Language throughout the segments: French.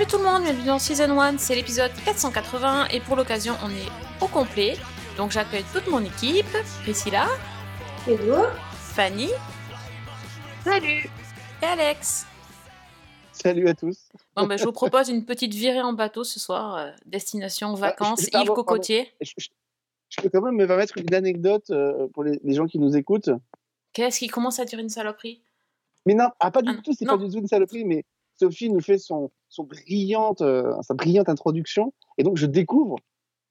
Salut tout le monde, bienvenue dans Season 1, c'est l'épisode 480 et pour l'occasion on est au complet. Donc j'accueille toute mon équipe, Priscilla, Hello Fanny Salut et Alex. Salut à tous. Bon ben je vous propose une petite virée en bateau ce soir, euh, destination vacances, je- île cocotier. Je, je- je peux quand même me permettre une anecdote euh, pour les, les gens qui nous écoutent. Qu'est-ce qui commence à dire une saloperie? Mais non, ah, pas du Ah, tout, c'est pas du tout une saloperie, mais Sophie nous fait son, son brillante, euh, sa brillante introduction. Et donc je découvre,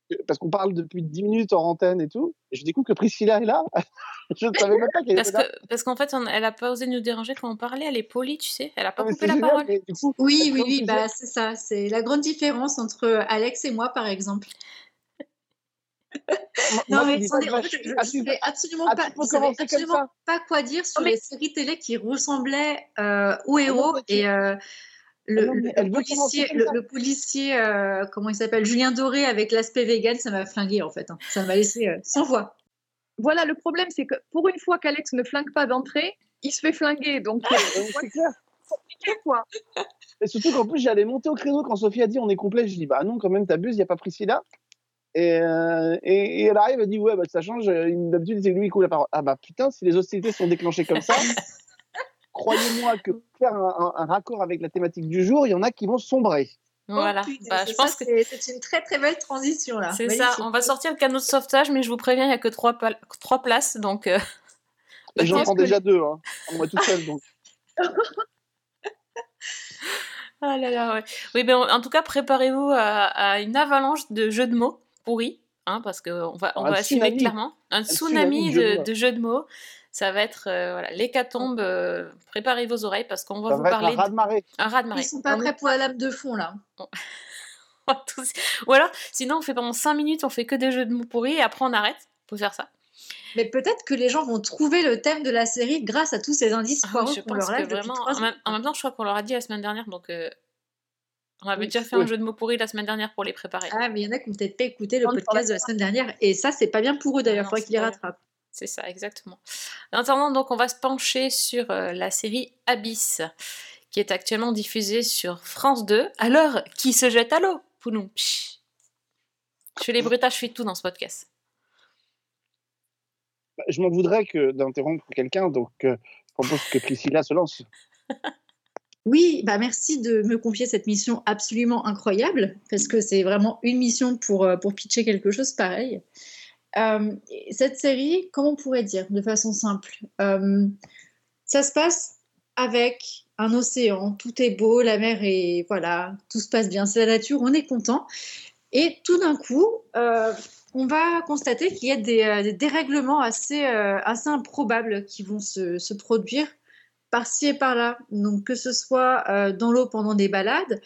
que- parce qu'on parle depuis 10 minutes en antenne et tout, et je découvre que Priscilla est là. je ne savais même pas qu'elle Parce était là. que parce qu'en fait on- elle a pas osé nous déranger quand on parlait, elle est polie tu sais, elle a pas Non, mais coupé la génial, parole. mais du coup, Oui, oui, oui, bah, c'est ça. C'est la grande différence entre Alex et moi, par exemple. Non, mais attendez, je- je ah, savais absolument ah, pas, absolument ça. quoi dire sur Non, mais- les séries télé qui ressemblaient euh, au non, héros et euh, le, Ah non, le policier, le, euh, comment il s'appelle, Julien Doré avec l'aspect vegan, ça m'a flingué en fait. hein. Ça m'a laissé euh, sans voix. Voilà, le problème, c'est que pour une fois qu'Alex ne flingue pas d'entrée, il se fait flinguer. Donc, euh, c'est clair. quoi. Et surtout qu'en plus, j'allais monter au créneau quand Sophie a dit on est complet. Je dis bah non, quand même, t'abuses, il n'y a pas Priscilla. Et, euh, et, et elle arrive, elle dit ouais, bah ça change. D'habitude, c'est lui qui coupe la parole. Ah bah putain, si les hostilités sont déclenchées comme ça, croyez-moi que pour faire un, un- un raccord avec la thématique du jour, il y en a qui vont sombrer. Voilà. Oh, putain, Bah, je pense ça, que c'est une très très belle transition là. c'est ça, on va sortir le canot de sauvetage mais je vous préviens, il y a que trois, pal- trois places donc euh, Et j'en prends déjà deux, hein, moi tout seul. Donc. Ah là là, ouais. Oui, ben, en tout cas, préparez-vous à, à une avalanche de jeux de mots pourris, hein, parce qu'on va, on Un va assumer tsunami. clairement. Un tsunami tsunami de jeux de de, mots. de jeux de mots. Ça va être euh, voilà, l'hécatombe. euh, préparez vos oreilles parce qu'on va Ça vous va être parler un raz-de-marée. d'un raz-de-marée. Ils sont pas prêts pour la lame de fond là. Ou alors, sinon, on fait pendant 5 minutes, on fait que des jeux de mots pourris et après on arrête. Faut faire ça. Mais peut-être que les gens vont trouver le thème de la série grâce à tous ces indices Ah, je pense leur que vraiment. trois En même, ans. en même temps, je crois qu'on leur a dit la semaine dernière, donc. euh, on avait Oui, déjà fait oui. un jeu de mots pourris la semaine dernière pour les préparer. Ah, mais il y en a qui n'ont peut-être pas écouté le podcast de la semaine dernière. Et ça, c'est pas bien pour eux d'ailleurs. Il faudrait qu'ils les rattrapent. C'est ça, exactement. En attendant, donc, on va se pencher sur euh, la série Abyss, qui est actuellement diffusée sur France 2. Alors, qui se jette à l'eau Pounou. Psh. Je fais les bruitages, je fais tout dans ce podcast. Bah, Je m'en voudrais que d'interrompre quelqu'un, donc euh, je propose que Priscilla se lance. Oui, bah merci de me confier cette mission absolument incroyable, parce que c'est vraiment une mission pour, euh, pour pitcher quelque chose pareil. Euh, et cette série, comment on pourrait dire de façon simple Euh, Ça se passe avec un océan, tout est beau, la mer est... Voilà, tout se passe bien, c'est la nature, on est content. Et tout d'un coup, euh, on va constater qu'il y a des, dérèglements assez, improbables qui vont se, se produire par-ci et par-là. Donc que ce soit dans l'eau pendant des balades,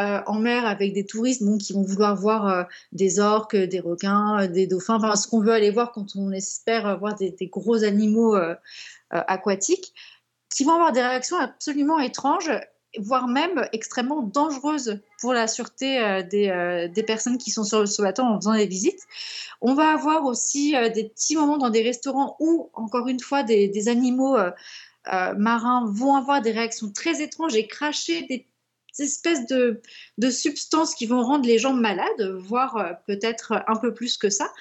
euh, en mer avec des touristes qui vont vouloir voir euh, des orques, des requins, euh, des dauphins, ce qu'on veut aller voir quand on espère voir des, gros animaux aquatiques, qui vont avoir des réactions absolument étranges, voire même extrêmement dangereuses pour la sûreté des, personnes qui sont sur, le bateau en faisant des visites. On va avoir aussi des petits moments dans des restaurants où, encore une fois, des, animaux marins vont avoir des réactions très étranges et cracher des espèces de, substances qui vont rendre les gens malades, voire euh, peut-être un peu plus que ça.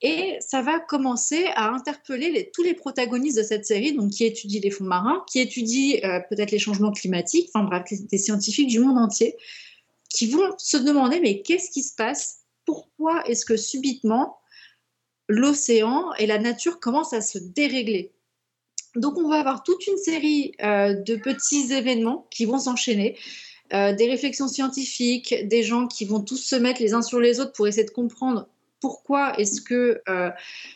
Et ça va commencer à interpeller tous les protagonistes de cette série, donc qui étudient les fonds marins, qui étudient euh, peut-être les changements climatiques, enfin bref, des scientifiques du monde entier, qui vont se demander mais qu'est-ce qui se passe? Pourquoi est-ce que subitement l'océan et la nature commencent à se dérégler? Donc on va avoir toute une série euh, de petits événements qui vont s'enchaîner, euh, des réflexions scientifiques, des gens qui vont tous se mettre les uns sur les autres pour essayer de comprendre pourquoi est-ce que euh,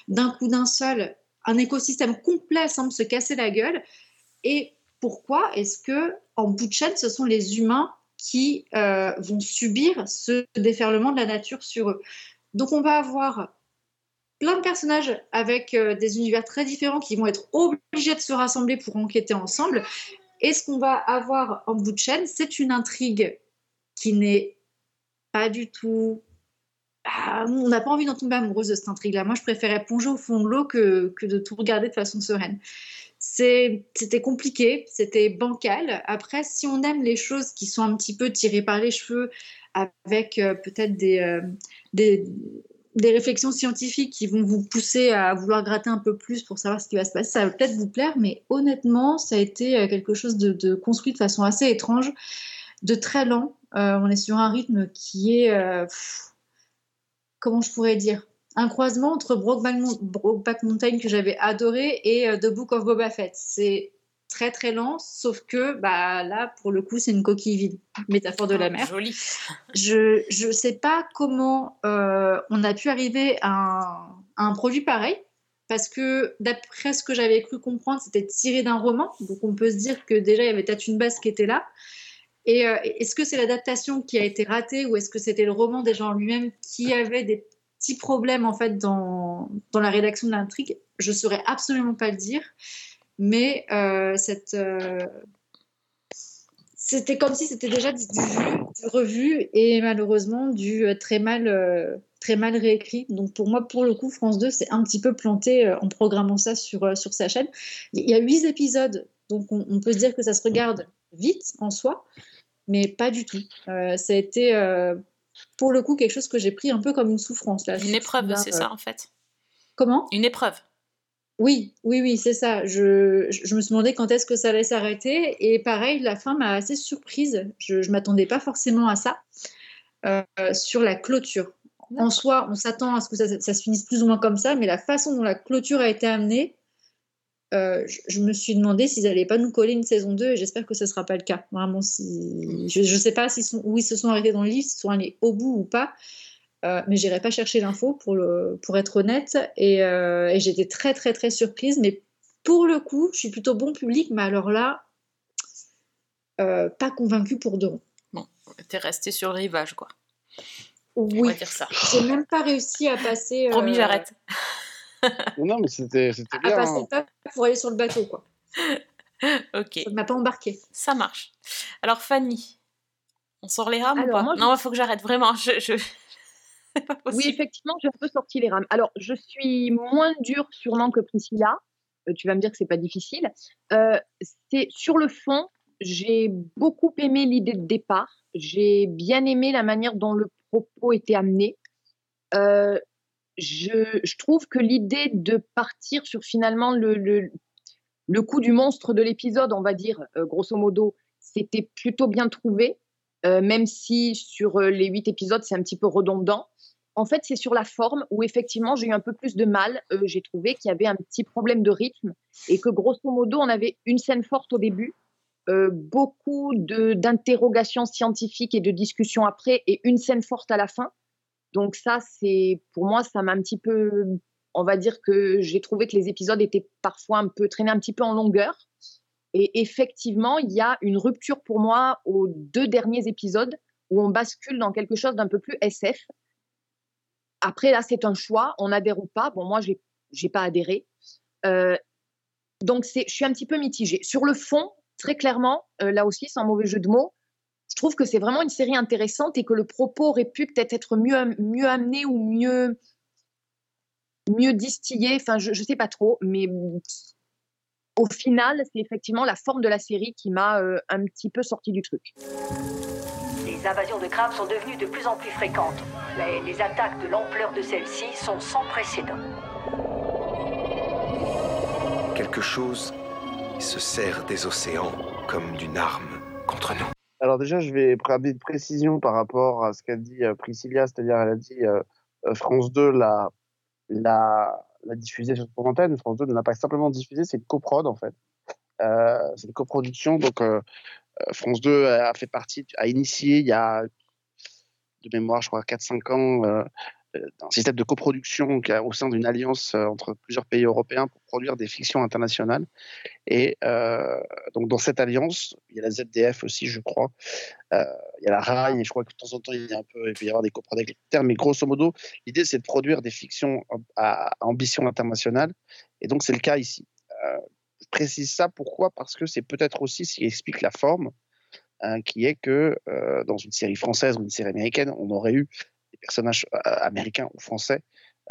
d'un coup d'un seul, un écosystème complet semble se casser la gueule et pourquoi est-ce que en bout de chaîne, ce sont les humains qui euh, vont subir ce déferlement de la nature sur eux. Donc on va avoir plein de personnages avec des univers très différents qui vont être obligés de se rassembler pour enquêter ensemble. Et ce qu'on va avoir en bout de chaîne, c'est une intrigue qui n'est pas du tout pas, on n'a pas envie d'en tomber amoureuse de cette intrigue-là. Moi, je préférais plonger au fond de l'eau que, de tout regarder de façon sereine. C'était compliqué, c'était bancal. Après, si on aime les choses qui sont un petit peu tirées par les cheveux, avec euh, peut-être des, euh, des, des réflexions scientifiques qui vont vous pousser à vouloir gratter un peu plus pour savoir ce qui va se passer, ça va peut-être vous plaire, mais honnêtement, ça a été euh, quelque chose de, construit de façon assez étrange, de très lent. Euh, on est sur un rythme qui est, euh, comment je pourrais dire, un croisement entre Brokeback, Mountain que j'avais adoré et The Book of Boba Fett. C'est très très lent, sauf que bah, là, pour le coup, c'est une coquille vide, métaphore de la mer. Joli. Je ne sais pas comment euh, on a pu arriver à un, à un produit pareil, parce que d'après ce que j'avais cru comprendre, c'était tiré d'un roman, donc on peut se dire que déjà il y avait peut-être une base qui était là. Et euh, est-ce que c'est l'adaptation qui a été ratée ou est-ce que c'était le roman déjà en lui-même qui avait des petits problèmes en fait dans, dans la rédaction de l'intrigue? Je saurais absolument pas le dire, mais euh, cette euh, c'était comme si c'était déjà du, du vu, du revu et malheureusement du euh, très mal, euh, très mal réécrit. Donc pour moi, pour le coup, France 2 s'est un petit peu planté euh, en programmant ça sur, euh, sur sa chaîne. Il y a huit épisodes, donc on, on peut se dire que ça se regarde vite en soi, mais pas du tout. Ça a été pour le coup quelque chose que j'ai pris un peu comme une souffrance. Là. Une épreuve, c'est ça en fait. Comment? Une épreuve. Oui, oui, oui, c'est ça. Je, me suis demandé quand est-ce que ça allait s'arrêter. Et pareil, la fin m'a assez surprise. Je ne m'attendais pas forcément à ça. euh, sur la clôture. En soi, on s'attend à ce que ça, ça se finisse plus ou moins comme ça, mais la façon dont la clôture a été amenée, euh, je, je me suis demandé s'ils n'allaient pas nous coller une saison 2 et j'espère que ce ne sera pas le cas. Vraiment, si... je ne sais pas sont, où ils se sont arrêtés dans le livre, s'ils sont allés au bout ou pas. Euh, mais j'irai pas chercher l'info pour, le, pour être honnête. Et, euh, et j'étais très, très, très surprise. Mais pour le coup, je suis plutôt bon public, mais alors là, euh, pas convaincue pour deux ronds. T'es resté sur le rivage, quoi. On Oui, va dire ça. j'ai même pas réussi à passer. Promis, j'arrête. Non, mais c'était c'était À bien. passer hein. le pas pour aller sur le bateau, quoi. Ok, Ça ne m'a pas embarqué. ça marche. Alors Fanny, on sort les rames ou pas? moi, je- Non, il faut que j'arrête, vraiment. Je, je... Oui, effectivement, j'ai un peu sorti les rames. Alors, je suis moins dure sûrement que Priscilla. Euh, tu vas me dire que c'est pas difficile. Euh, c'est sur le fond, j'ai beaucoup aimé l'idée de départ. J'ai bien aimé la manière dont le propos était amené. Euh, je, je trouve que l'idée de partir sur finalement le, le, le coup du monstre de l'épisode, on va dire, grosso modo, c'était plutôt bien trouvé, euh, même si sur les huit épisodes, c'est un petit peu redondant. En fait, c'est sur la forme où effectivement j'ai eu un peu plus de mal. Euh, j'ai trouvé qu'il y avait un petit problème de rythme et que grosso modo, on avait une scène forte au début, euh, beaucoup d'interrogations scientifiques et de discussions après et une scène forte à la fin. Donc ça, c'est pour moi, ça m'a un petit peu, on va dire que j'ai trouvé que les épisodes étaient parfois un peu traînés un petit peu en longueur. Et effectivement, il y a une rupture pour moi aux deux derniers épisodes où on bascule dans quelque chose d'un peu plus SF. Après, là, c'est un choix, on adhère ou pas. Bon, moi, j'ai j'ai pas adhéré. Euh, donc, je suis un petit peu mitigée. Sur le fond, très clairement, euh, là aussi, sans mauvais jeu de mots, je trouve que c'est vraiment une série intéressante et que le propos aurait pu peut-être être mieux, mieux amené ou mieux, mieux distillé. Enfin, je ne sais pas trop, mais au final, c'est effectivement la forme de la série qui m'a euh, un petit peu sorti du truc. Les invasions de crabes sont devenues de plus en plus fréquentes, mais les attaques de l'ampleur de celles-ci sont sans précédent. Quelque chose se sert des océans comme d'une arme contre nous. Alors déjà, je vais prendre une précision par rapport à ce qu'a dit euh, Priscilla, c'est-à-dire elle a dit euh, euh, France 2 l'a l'a l'a diffusé sur son antenne. France 2 ne l'a pas simplement diffusé, c'est une coprod en fait. Euh, c'est une coproduction, donc euh, France 2 a fait partie, a initié il y a de mémoire, je crois, 4-5 ans, euh, euh, un système de coproduction au sein d'une alliance euh, entre plusieurs pays européens pour produire des fictions internationales. Et euh, donc dans cette alliance, il y a la ZDF aussi, je crois. Euh, il y a la RAI, et je crois que de temps en temps, il, y a un peu, il peut y avoir des termes. Mais grosso modo, l'idée, c'est de produire des fictions à ambition internationale. Et donc, c'est le cas ici. Précise ça pourquoi? Parce que c'est peut-être aussi ce qui explique la forme, euh, qui est que euh, dans une série française ou une série américaine, on aurait eu des personnages euh, américains ou français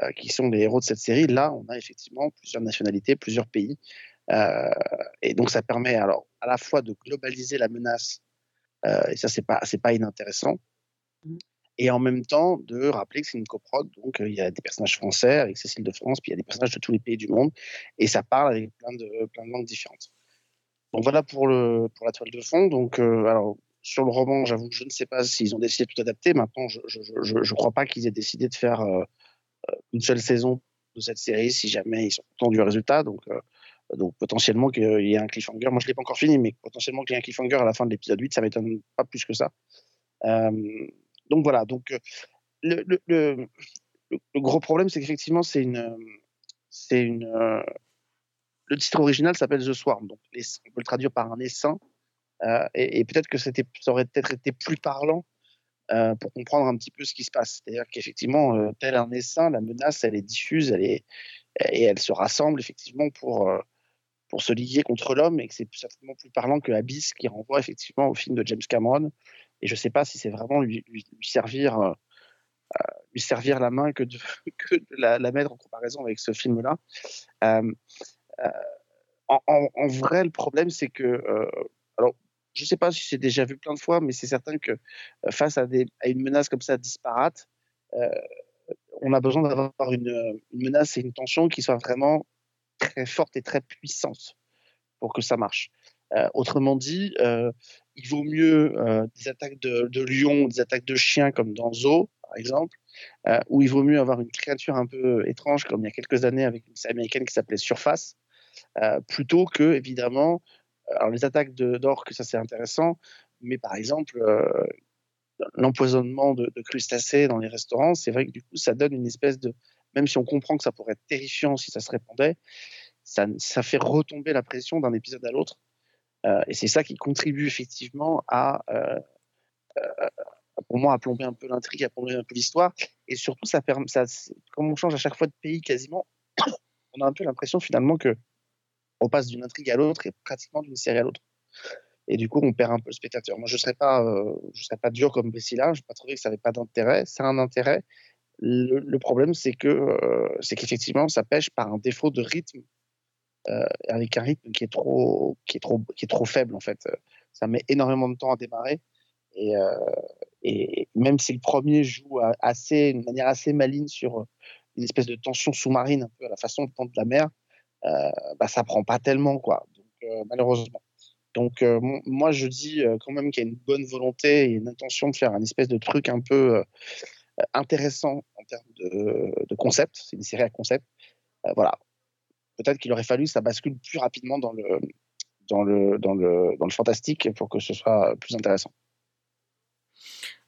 euh, qui sont les héros de cette série. Là, on a effectivement plusieurs nationalités, plusieurs pays. Et donc, ça permet alors à la fois de globaliser la menace, et ça, c'est pas, pas inintéressant, et en même temps de rappeler que c'est une coprode. Donc, euh, il y a des personnages français avec Cécile de France, puis il y a des personnages de tous les pays du monde, et ça parle avec plein de, langues différentes. Donc, voilà pour, la toile de fond. Donc, euh, sur le roman, j'avoue que je ne sais pas s'ils ont décidé de tout adapter. Maintenant, je ne crois pas qu'ils aient décidé de faire euh, une seule saison de cette série si jamais ils sont contents du résultat. Donc, donc potentiellement qu'il y ait un cliffhanger. Moi, je ne l'ai pas encore fini, mais potentiellement qu'il y ait un cliffhanger à la fin de l'épisode 8, ça m'étonne pas plus que ça. Euh, donc voilà. Donc le, le, gros problème, c'est qu'effectivement, c'est une, c'est une. Euh, le titre original s'appelle The Swarm, donc on peut le traduire par un essaim. Euh, et, peut-être que ça aurait peut-être été plus parlant euh, pour comprendre un petit peu ce qui se passe. C'est-à-dire qu'effectivement, euh, tel un essaim, la menace, elle est diffuse, elle est, et elle se rassemble effectivement pour, euh, pour se lier contre l'homme, et que c'est certainement plus parlant que Abyss qui renvoie effectivement au film de James Cameron. Et je ne sais pas si c'est vraiment lui, servir. Euh, lui servir la main que de, la, mettre en comparaison avec ce film-là. Euh, euh, en, vrai, le problème, c'est que, euh, alors, je ne sais pas si c'est déjà vu plein de fois, mais c'est certain que euh, face à, une menace comme ça disparate, euh, on a besoin d'avoir une, menace et une tension qui soient vraiment très forte et très puissante pour que ça marche. Euh, autrement dit, il vaut mieux des attaques de, de lions, des attaques de chiens comme dans Zoo, par exemple, euh, où il vaut mieux avoir une créature un peu étrange, comme il y a quelques années avec une série américaine qui s'appelait Surface, euh, plutôt que, évidemment, alors les attaques d'orques, ça c'est intéressant, mais par exemple, euh, l'empoisonnement de, crustacés dans les restaurants, c'est vrai que du coup, ça donne une espèce de. Même si on comprend que ça pourrait être terrifiant si ça se répandait, ça fait retomber la pression d'un épisode à l'autre. Euh, et c'est ça qui contribue effectivement à, euh, euh, pour moi, à plomber un peu l'intrigue, à plomber un peu l'histoire. Et surtout, ça permet, ça, comme on change à chaque fois de pays quasiment, on a un peu l'impression finalement que on passe d'une intrigue à l'autre et pratiquement d'une série à l'autre. Et du coup, on perd un peu le spectateur. Moi, je ne serais, pas, serais pas dur comme Priscilla, je n'ai pas trouvé que ça n'avait pas d'intérêt. C'est un intérêt. Le, problème, c'est que c'est qu'effectivement, ça pêche par un défaut de rythme, avec un rythme qui est, trop, qui, est trop, qui est trop faible, en fait. Ça met énormément de temps à démarrer. Et, euh, même si le premier joue assez, de manière assez maligne sur une espèce de tension sous-marine, un peu à la façon de de la mer, euh, bah, ça prend pas tellement, quoi. Euh, malheureusement. Donc, euh, moi, je dis euh, quand même qu'il y a une bonne volonté et une intention de faire un espèce de truc un peu euh, intéressant en termes de, concept. C'est une série à concept. Euh, voilà. Peut-être qu'il aurait fallu que ça bascule plus rapidement dans le, dans le, dans le, dans le fantastique pour que ce soit plus intéressant.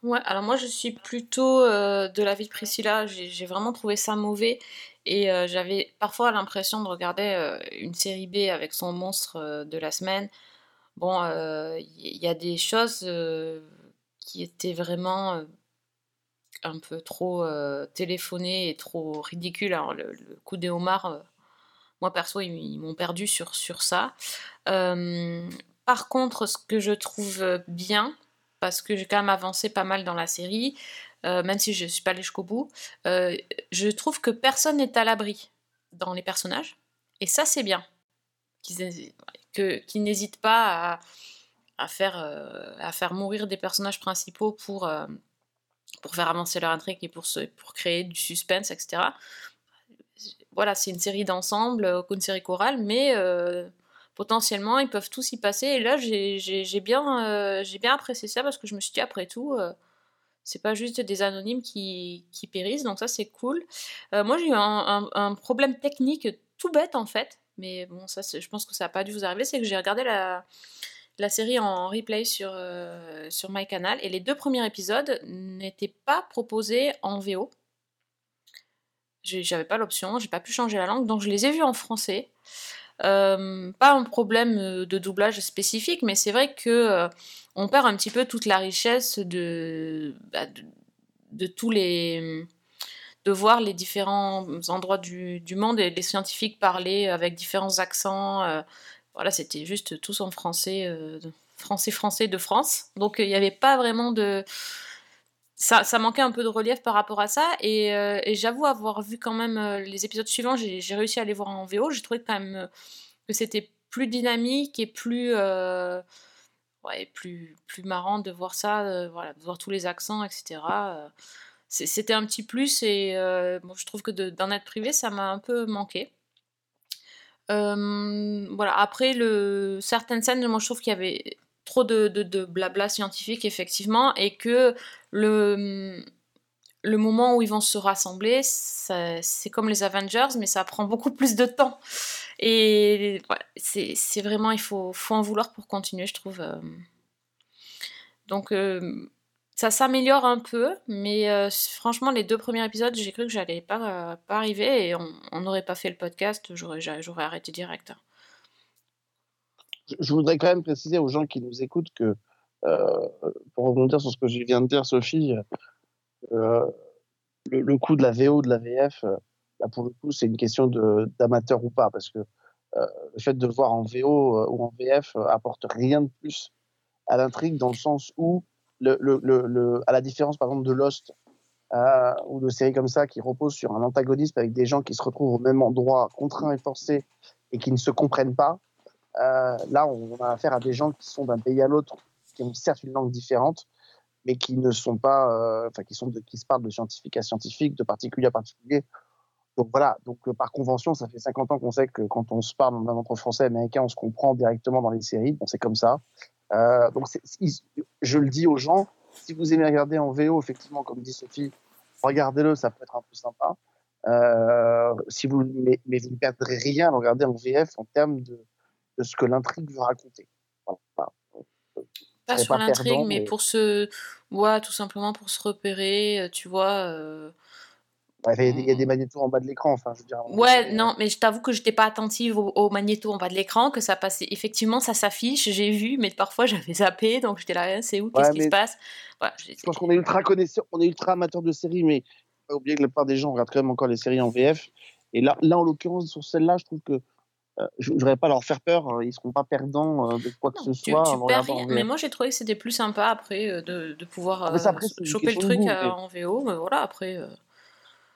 Ouais, alors moi je suis plutôt euh, de l'avis de Priscilla, j'ai vraiment trouvé ça mauvais et euh, j'avais parfois l'impression de regarder euh, une série B avec son monstre euh, de la semaine. Bon, il y, a des choses qui étaient vraiment un peu trop téléphonées et trop ridicules. Alors le coup des homards, moi perso, ils, m'ont perdu sur, sur ça. par contre, ce que je trouve bien, parce que j'ai quand même avancé pas mal dans la série, euh, même si je ne suis pas allée jusqu'au bout. Euh, je trouve que personne n'est à l'abri dans les personnages, et ça c'est bien. Qu'ils qu n'hésitent pas à, faire, euh, mourir des personnages principaux pour, euh, pour faire avancer leur intrigue et pour, pour créer du suspense, etc. Voilà, c'est une série d'ensemble, une série chorale, mais euh, potentiellement ils peuvent tous y passer. Et là, j'ai bien, euh, apprécié ça parce que je me suis dit, après tout, euh, c'est pas juste des anonymes qui, périssent, donc ça c'est cool. Euh, moi j'ai eu un, problème technique tout bête en fait, mais bon, ça je pense que ça n'a pas dû vous arriver, c'est que j'ai regardé la, la série en replay sur, euh, sur MyCanal et les deux premiers épisodes n'étaient pas proposés en VO. J'avais pas l'option, j'ai pas pu changer la langue, donc je les ai vus en français. Euh, pas un problème euh, de doublage spécifique, mais c'est vrai que euh, on perd un petit peu toute la richesse de, bah, de, de, tous les de voir les différents endroits du, monde et les scientifiques parler avec différents accents. Voilà, c'était juste tous en français, français français de France. Donc il n'y avait pas vraiment de ça, manquait un peu de relief par rapport à ça. Et, euh, j'avoue avoir vu quand même euh, les épisodes suivants, j'ai réussi à les voir en VO. J'ai trouvé quand même euh, que c'était plus dynamique et plus, ouais, plus, plus marrant de voir ça, voilà, de voir tous les accents, etc. C'était un petit plus et bon, je trouve que d'en être privé, ça m'a un peu manqué. Voilà, après, le, certaines scènes, moi je trouve qu'il y avait trop de, de blabla scientifique, effectivement, et que le, le moment où ils vont se rassembler, c'est comme les Avengers, mais ça prend beaucoup plus de temps. Et c'est vraiment, il faut, faut en vouloir pour continuer, je trouve. euh. Donc, euh, ça s'améliore un peu, mais euh, franchement, les deux premiers épisodes, j'ai cru que j'allais pas, pas arriver et on n'aurait pas fait le podcast, j'aurais arrêté direct. Je, voudrais quand même préciser aux gens qui nous écoutent que, pour rebondir sur ce que je viens de dire, Sophie, euh, le, le coût de la VO, de la VF, euh, là pour le coup, c'est une question d'amateur ou pas, parce que euh, le fait de le voir en VO euh, ou en VF euh, apporte rien de plus à l'intrigue, dans le sens où, à la différence par exemple de Lost, euh, ou de séries comme ça qui reposent sur un antagonisme avec des gens qui se retrouvent au même endroit, contraints et forcés, et qui ne se comprennent pas, euh, là, on a affaire à des gens qui sont d'un pays à l'autre, qui ont certes une langue différente, mais qui ne sont pas, euh, enfin, qui se parlent de scientifique à scientifique, de particulier à particulier. Donc voilà. Donc euh, par convention, ça fait 50 ans qu'on sait que quand on se parle même entre Français et Américains, on se comprend directement dans les séries. Bon, c'est comme ça. Euh, donc je le dis aux gens, si vous aimez regarder en VO, effectivement, comme dit Sophie, regardez-le, ça peut être un peu sympa. Si vous, mais, vous ne perdrez rien à regarder en VF en termes de, de ce que l'intrigue veut raconter. Pas sur l'intrigue, mais mais- pour se. Ouais, tout simplement pour se repérer, euh, tu vois. euh, Ouais, Il y, a des- il y a des magnétos en bas de l'écran, enfin, je veux dire. Ouais, non, mais je t'avoue que j'étais pas attentive au, au magnéto en bas de l'écran, que ça passait. Effectivement, ça s'affiche, j'ai vu, mais parfois j'avais zappé, donc j'étais là, c'est où, qu'est-ce qui se passe? Je pense qu'on est ultra connaisseur, on est ultra amateur de séries, mais faut pas oublier que la plupart des gens regardent quand même encore les séries en VF. Et là, là en l'occurrence, sur celle-là, je trouve que euh, je ne voudrais pas leur faire peur, euh, ils seront pas perdants euh, de quoi que Non, ce tu, soit. tu perds rien. Mais moi, j'ai trouvé que c'était plus sympa après euh, de, de pouvoir Mais ça, après, c'est une choper le truc goût, mais- en VO. Mais voilà, après.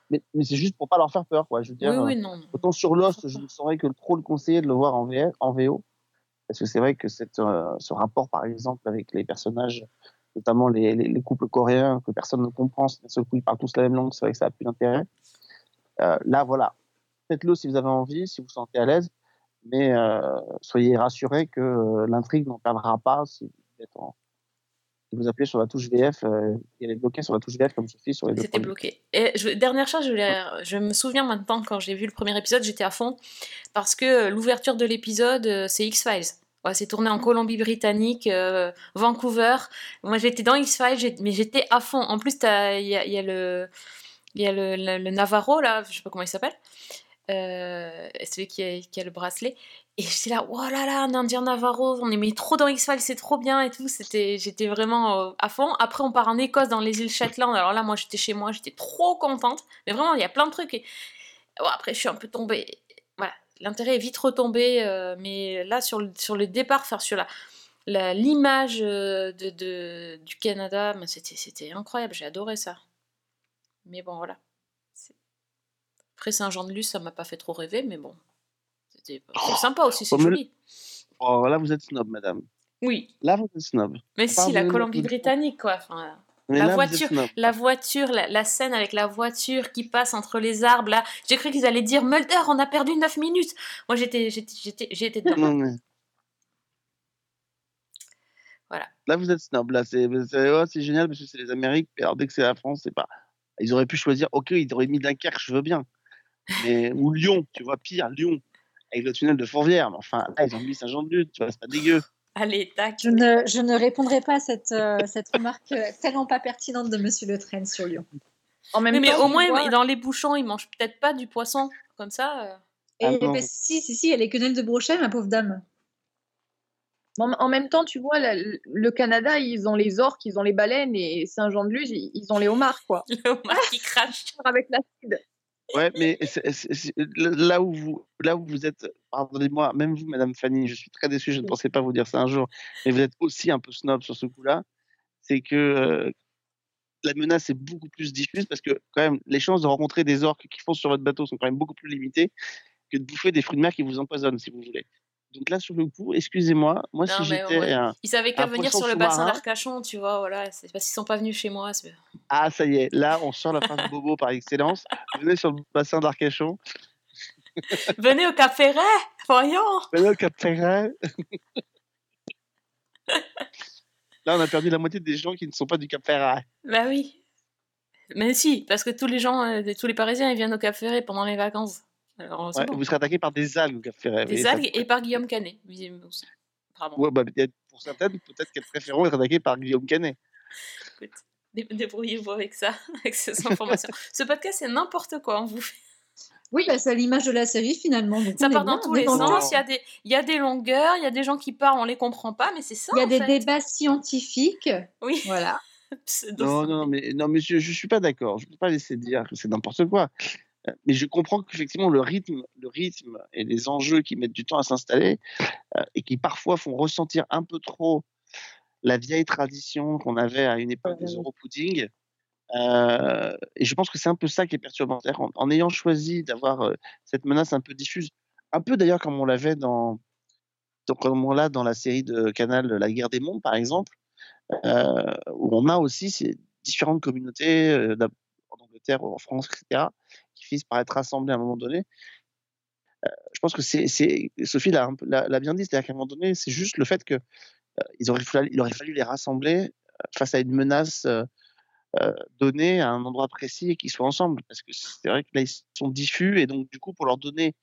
Mais, mais c'est juste pour pas leur faire peur, quoi. Je veux dire, Oui, oui, non. autant sur Lost, je ne saurais que trop le conseiller de le voir en, VF, en VO. Parce que c'est vrai que cette, ce rapport, par exemple, avec les personnages, notamment les, les, les couples coréens que personne ne comprend, d'un seul coup ils parlent tous la même langue, c'est vrai que ça a plus d'intérêt. Là, voilà. Faites-le si vous avez envie, si vous vous sentez à l'aise, mais euh, soyez rassurés que euh, l'intrigue n'en perdra pas si vous êtes en. Si vous appuyez sur la touche VF, euh, elle est bloquée sur la touche VF comme Sophie sur les deux C'était bloqué. Et je- dernière chose, je, voulais- je me souviens maintenant quand j'ai vu le premier épisode, j'étais à fond parce que euh, l'ouverture de l'épisode, c'est X-Files. Ouais, c'est tourné en Colombie-Britannique, euh, Vancouver. Moi, j'étais dans X-Files, mais j'étais à fond. En plus, il y a, il y a le, il y a le, le- le Navarro là, je sais pas comment il s'appelle, euh, celui qui a, a le bracelet. Et j'étais là, oh là là, un Indien Navarro, on mis trop dans X-Files, c'est trop bien et tout. C'était, j'étais vraiment euh, à fond. Après, on part en Écosse, dans les îles Shetland. Alors là, moi, j'étais chez moi, j'étais trop contente. Mais vraiment, il y a plein de trucs. Et... Après, je suis un peu tombée. L'intérêt est vite retombé. euh, mais là, sur le, départ, faire sur la, l'image de, du Canada, c'était, c'était incroyable. J'ai adoré ça. Mais bon, voilà. Après, Saint-Jean-de-Luz, ça m'a pas fait trop rêver, mais bon. C'était c'est sympa aussi, c'est Oh, joli. Oh, là, vous êtes snob, madame. Oui, Là, vous êtes snob. mais si, la Colombie-Britannique, quoi. Enfin, La là, voiture, la voiture, la, scène avec la voiture qui passe entre les arbres, là. J'ai cru qu'ils allaient dire Mulder, on a perdu 9 minutes. Moi, j'étais, j'étais, j'étais, dedans. Mais- Voilà. Là, vous êtes snob. Là, c'est c'est génial parce que c'est les Amériques. Alors, dès que c'est la France, c'est pas. Ils auraient pu choisir. Ok, ils auraient mis Dunkerque, je veux bien. Mais... Ou Lyon, tu vois, pire, Lyon. Avec le tunnel de Fourvière. Mais enfin, là, ils ont mis Saint-Jean-de-Luz, tu vois, c'est pas dégueu. Allez, tac. Je ne, je ne répondrai pas à cette, euh, cette remarque euh, tellement pas pertinente de Monsieur Le Train sur Lyon. En même mais temps, au moins, vois, dans les bouchons, ils mangent peut-être pas du poisson. Comme ça. euh. Ah Et non. ben, si, si, si, elle est quenelle de brochet, ma pauvre dame. en, même temps, tu vois, la- le Canada, ils ont les orques, ils ont les baleines, et Saint-Jean-de-Luz, ils, ils ont les homards, quoi. Le homard qui crache. Avec l'acide. Ouais, mais là où vous, là où vous êtes, pardonnez-moi, même vous, Madame Fanny, je suis très déçu, je ne pensais pas vous dire ça un jour, mais vous êtes aussi un peu snob sur ce coup-là, c'est que euh, la menace est beaucoup plus diffuse parce que quand même les chances de rencontrer des orques qui foncent sur votre bateau sont quand même beaucoup plus limitées que de bouffer des fruits de mer qui vous empoisonnent si vous voulez. Donc là sur le coup, excusez-moi, moi Non, si j'étais ouais. un Ils savaient qu'à venir sur le bassin d'Arcachon, tu vois, voilà. C'est parce qu'ils sont pas venus chez moi. ah ça y est, là on sort la phrase bobo par excellence. Venez sur le bassin d'Arcachon, Venez au Cap Ferret, voyons. venez au Cap Ferret. Là on a perdu la moitié des gens qui ne sont pas du Cap Ferret. Bah oui. Mais si, parce que tous les gens, euh, tous les Parisiens, ils viennent au Cap Ferret pendant les vacances. Alors, c'est Ouais, bon. Vous serez attaqué par des algues Ferret. Des ça- algues et par Guillaume Canet, visiblement aussi. Ouais, bah, pour certaines, peut-être qu'elles préféreront être attaquées par Guillaume Canet. Écoute, dé- débrouillez-vous avec ça, avec ces informations. Ce podcast, c'est n'importe quoi. On vous fait- Oui, bah, c'est à l'image de la série finalement. donc Ça part dans tous les sens. Il y, a des, il y a des longueurs, il y a des gens qui parlent, on les comprend pas, mais c'est ça. Il y a en des fait. débats scientifiques. Oui. Voilà. Non, non, mais, non, mais je ne suis pas d'accord. Je ne peux pas laisser dire que c'est n'importe quoi. Mais je comprends qu'effectivement, le rythme, le rythme et les enjeux qui mettent du temps à s'installer euh, et qui parfois font ressentir un peu trop la vieille tradition qu'on avait à une époque des. Europudding. Euh, et je pense que c'est un peu ça qui est perturbant. En, en ayant choisi d'avoir euh, cette menace un peu diffuse, un peu d'ailleurs comme on l'avait dans, donc, comme on l'a dans la série de Canal La guerre des mondes, par exemple, euh, où on a aussi ces différentes communautés en Angleterre, en France, etc., qui finissent par être rassemblées à un moment donné. Euh, je pense que c'est, Sophie l'a, bien dit, c'est-à-dire qu'à un moment donné, c'est juste le fait que euh, fallu, aurait fallu les rassembler euh, face à une menace donnée à un endroit précis et qu'ils soient ensemble, parce que c'est vrai que là ils sont diffus et donc du coup pour leur donner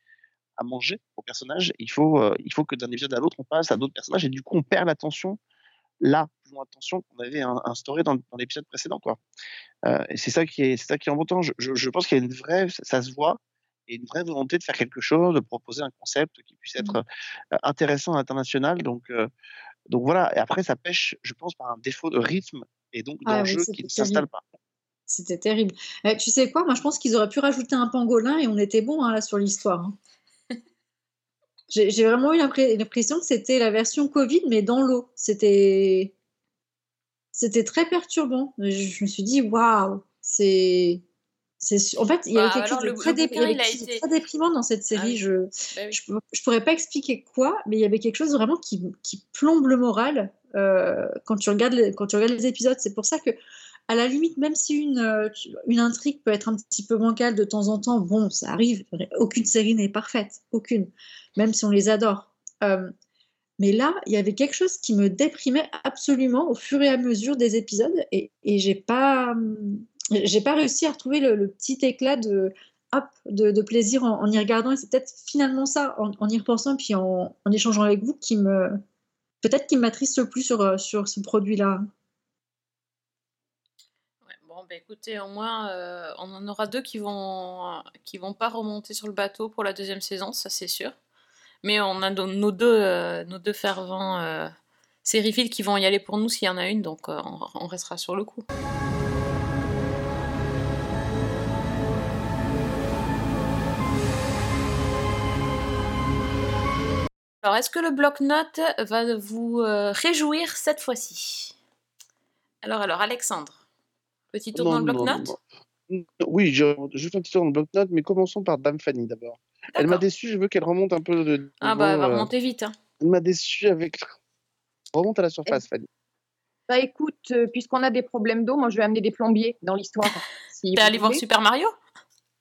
à manger aux personnages, il faut, il faut que d'un épisode à l'autre on passe à d'autres personnages et du coup on perd l'attention là, plus loin attention qu'on avait instauré dans, dans l'épisode précédent. Quoi. Euh, et c'est ça qui est, c'est ça qui est embêtant. Je, je, je pense qu'il y a une vraie, ça, se voit, et une vraie volonté de faire quelque chose, de proposer un concept qui puisse être euh, intéressant à l'international. Donc, euh, donc voilà. Et après, ça pêche, je pense, par un défaut de rythme et donc Ah oui, qui ne s'installe pas. C'était terrible. Tu sais quoi? Moi, je pense qu'ils auraient pu rajouter un pangolin et on était bon hein, là sur l'histoire. hein. J'ai vraiment eu l'impression que c'était la version Covid, mais dans l'eau. C'était c'était très perturbant. Je, me suis dit, waouh, c'est. En fait, il y Bah, quelque chose alors, de le- très, le dé- bouquin, il y avait il a quelque chose de été- très déprimant dans cette série. oui. Je, Bah oui. je, je pourrais pas expliquer quoi, mais il y avait quelque chose vraiment qui, qui plombe le moral euh, quand, tu regardes les, quand tu regardes les épisodes. C'est pour ça que, à la limite, même si une, euh, une intrigue peut être un petit peu bancale de temps en temps, bon, ça arrive. Aucune série n'est parfaite, aucune, même si on les adore. Euh, mais là, il y avait quelque chose qui me déprimait absolument au fur et à mesure des épisodes, et, et j'ai pas, hum, j'ai pas réussi à retrouver le, petit éclat de, hop, de, plaisir en, y regardant. Et c'est peut-être finalement ça, en, y repensant, puis en, échangeant avec vous, qui me, peut-être qui m'attriste le plus sur, euh, sur ce produit-là. Bah écoutez, au moins, euh, on en aura deux qui vont, vont pas remonter sur le bateau pour la deuxième saison, ça c'est sûr. Mais on a nos deux, euh, nos deux fervents euh, sériphiles qui vont y aller pour nous s'il y en a une, donc euh, on, restera sur le coup. Alors, est-ce que le bloc-notes va vous réjouir cette fois-ci? Alors, alors, Alexandre, petit tour dans le bloc-notes? Oui, je, je fais un petit tour dans le bloc-notes, mais commençons par Dame Fanny d'abord. Elle m'a déçu, je veux qu'elle remonte un peu de. Ah bah, elle va euh, remonter vite. hein. Elle m'a déçu avec. Remonte à la surface, Fanny. Bah écoute, euh, puisqu'on a des problèmes d'eau, moi je vais amener des plombiers dans l'histoire. si T'es allé voir. Super Mario?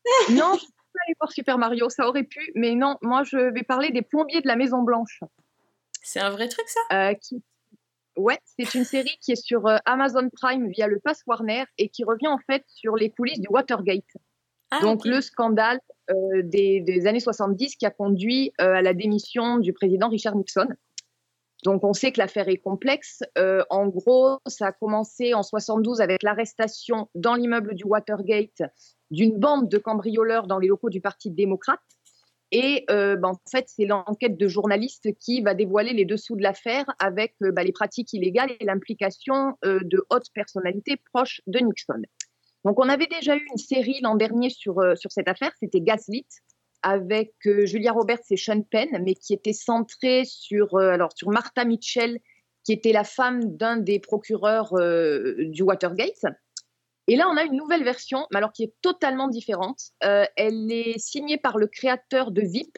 Non, je suis pas allée voir Super Mario, ça aurait pu, mais non, moi je vais parler des plombiers de la Maison Blanche. C'est un vrai truc, ça? Euh, qui... Ouais, c'est une série qui est sur euh, Amazon Prime via le Pass Warner et qui revient en fait sur les coulisses du Watergate. Ah, Donc le scandale euh, des, des années 70 qui a conduit euh, à la démission du président Richard Nixon. Donc on sait que l'affaire est complexe. Euh, en gros, ça a commencé en 72 avec l'arrestation dans l'immeuble du Watergate d'une bande de cambrioleurs dans les locaux du Parti démocrate. Et euh, ben, en fait, c'est l'enquête de journalistes qui va dévoiler les dessous de l'affaire avec euh, bah, les pratiques illégales et l'implication euh, de hautes personnalités proches de Nixon. Donc, on avait déjà eu une série l'an dernier sur, sur cette affaire, c'était Gaslit, avec Julia Roberts et Sean Penn, mais qui était centrée sur, alors, sur Martha Mitchell, qui était la femme d'un des procureurs du Watergate. Et là, on a une nouvelle version, mais alors qui est totalement différente. Euh, elle est signée par le créateur de VIP,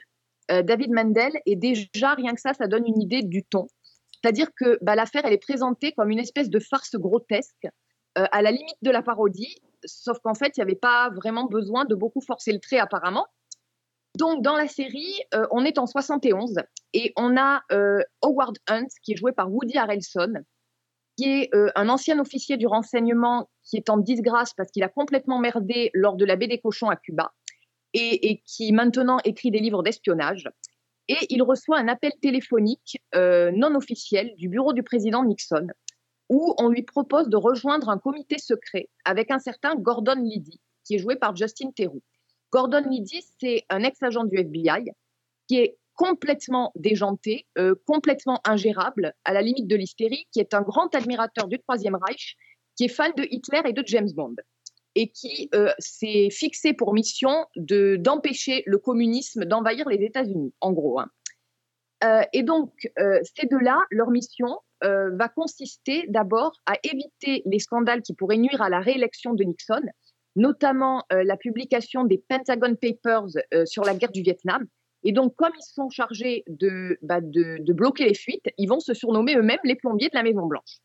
euh, David Mendel, et déjà, rien que ça, ça donne une idée du ton. C'est-à-dire que bah, l'affaire, elle est présentée comme une espèce de farce grotesque, euh, à la limite de la parodie, sauf qu'en fait, il n'y avait pas vraiment besoin de beaucoup forcer le trait apparemment. Donc, dans la série, on est en 71 et on a Howard Hunt, qui est joué par Woody Harrelson, qui est euh, un ancien officier du renseignement qui est en disgrâce parce qu'il a complètement merdé lors de la baie des cochons à Cuba et, qui maintenant écrit des livres d'espionnage. Et il reçoit un appel téléphonique non officiel du bureau du président Nixon où on lui propose de rejoindre un comité secret avec un certain Gordon Liddy, qui est joué par Justin Theroux. Gordon Liddy, c'est un ex-agent du FBI qui est complètement déjanté, euh, complètement ingérable, à la limite de l'hystérie, qui est un grand admirateur du Troisième Reich, qui est fan de Hitler et de James Bond, et qui euh, s'est fixé pour mission de, d'empêcher le communisme d'envahir les États-Unis, en gros. hein. Euh, et donc, ces deux-là, leur mission va consister d'abord à éviter les scandales qui pourraient nuire à la réélection de Nixon, notamment la publication des Pentagon Papers sur la guerre du Vietnam. Et donc, comme ils sont chargés de, bah, de bloquer les fuites, ils vont se surnommer eux-mêmes les plombiers de la Maison Blanche.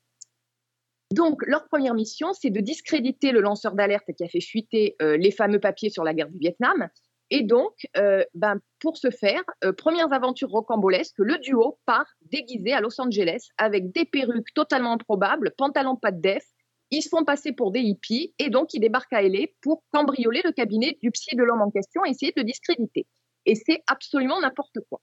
Donc, leur première mission, c'est de discréditer le lanceur d'alerte qui a fait fuiter euh, les fameux papiers sur la guerre du Vietnam. Et donc, euh, ben, pour ce faire, euh, premières aventures rocambolesques, le duo part déguisé à Los Angeles avec des perruques totalement improbables, pantalons pas de def. Ils se font passer pour des hippies et donc ils débarquent à LA pour cambrioler le cabinet du psy de l'homme en question et essayer de le discréditer. Et c'est absolument n'importe quoi.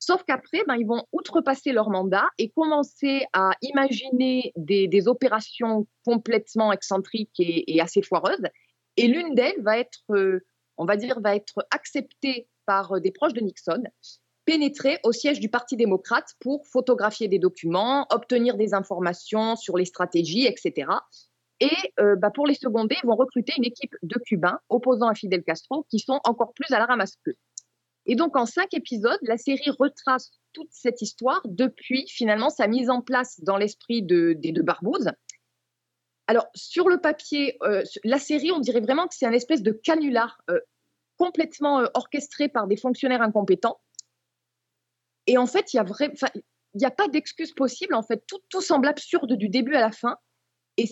Sauf qu'après, ben, ils vont outrepasser leur mandat et commencer à imaginer des, opérations complètement excentriques et, assez foireuses. Et l'une d'elles va être, euh, on va dire, va être acceptée par euh, des proches de Nixon, pénétrer au siège du Parti démocrate pour photographier des documents, obtenir des informations sur les stratégies, etc. Et euh, bah, pour les seconder, ils vont recruter une équipe de Cubains opposant à Fidel Castro qui sont encore plus à la ramasse qu'eux. Et donc, en cinq épisodes, la série retrace toute cette histoire depuis finalement sa mise en place dans l'esprit de, des deux barbouzes. Alors, sur le papier, euh, la série, on dirait vraiment que c'est un espèce de canular euh, complètement euh, orchestré par des fonctionnaires incompétents. Et en fait, il n'y a pas d'excuse possible. En fait, tout, tout semble absurde du début à la fin. Et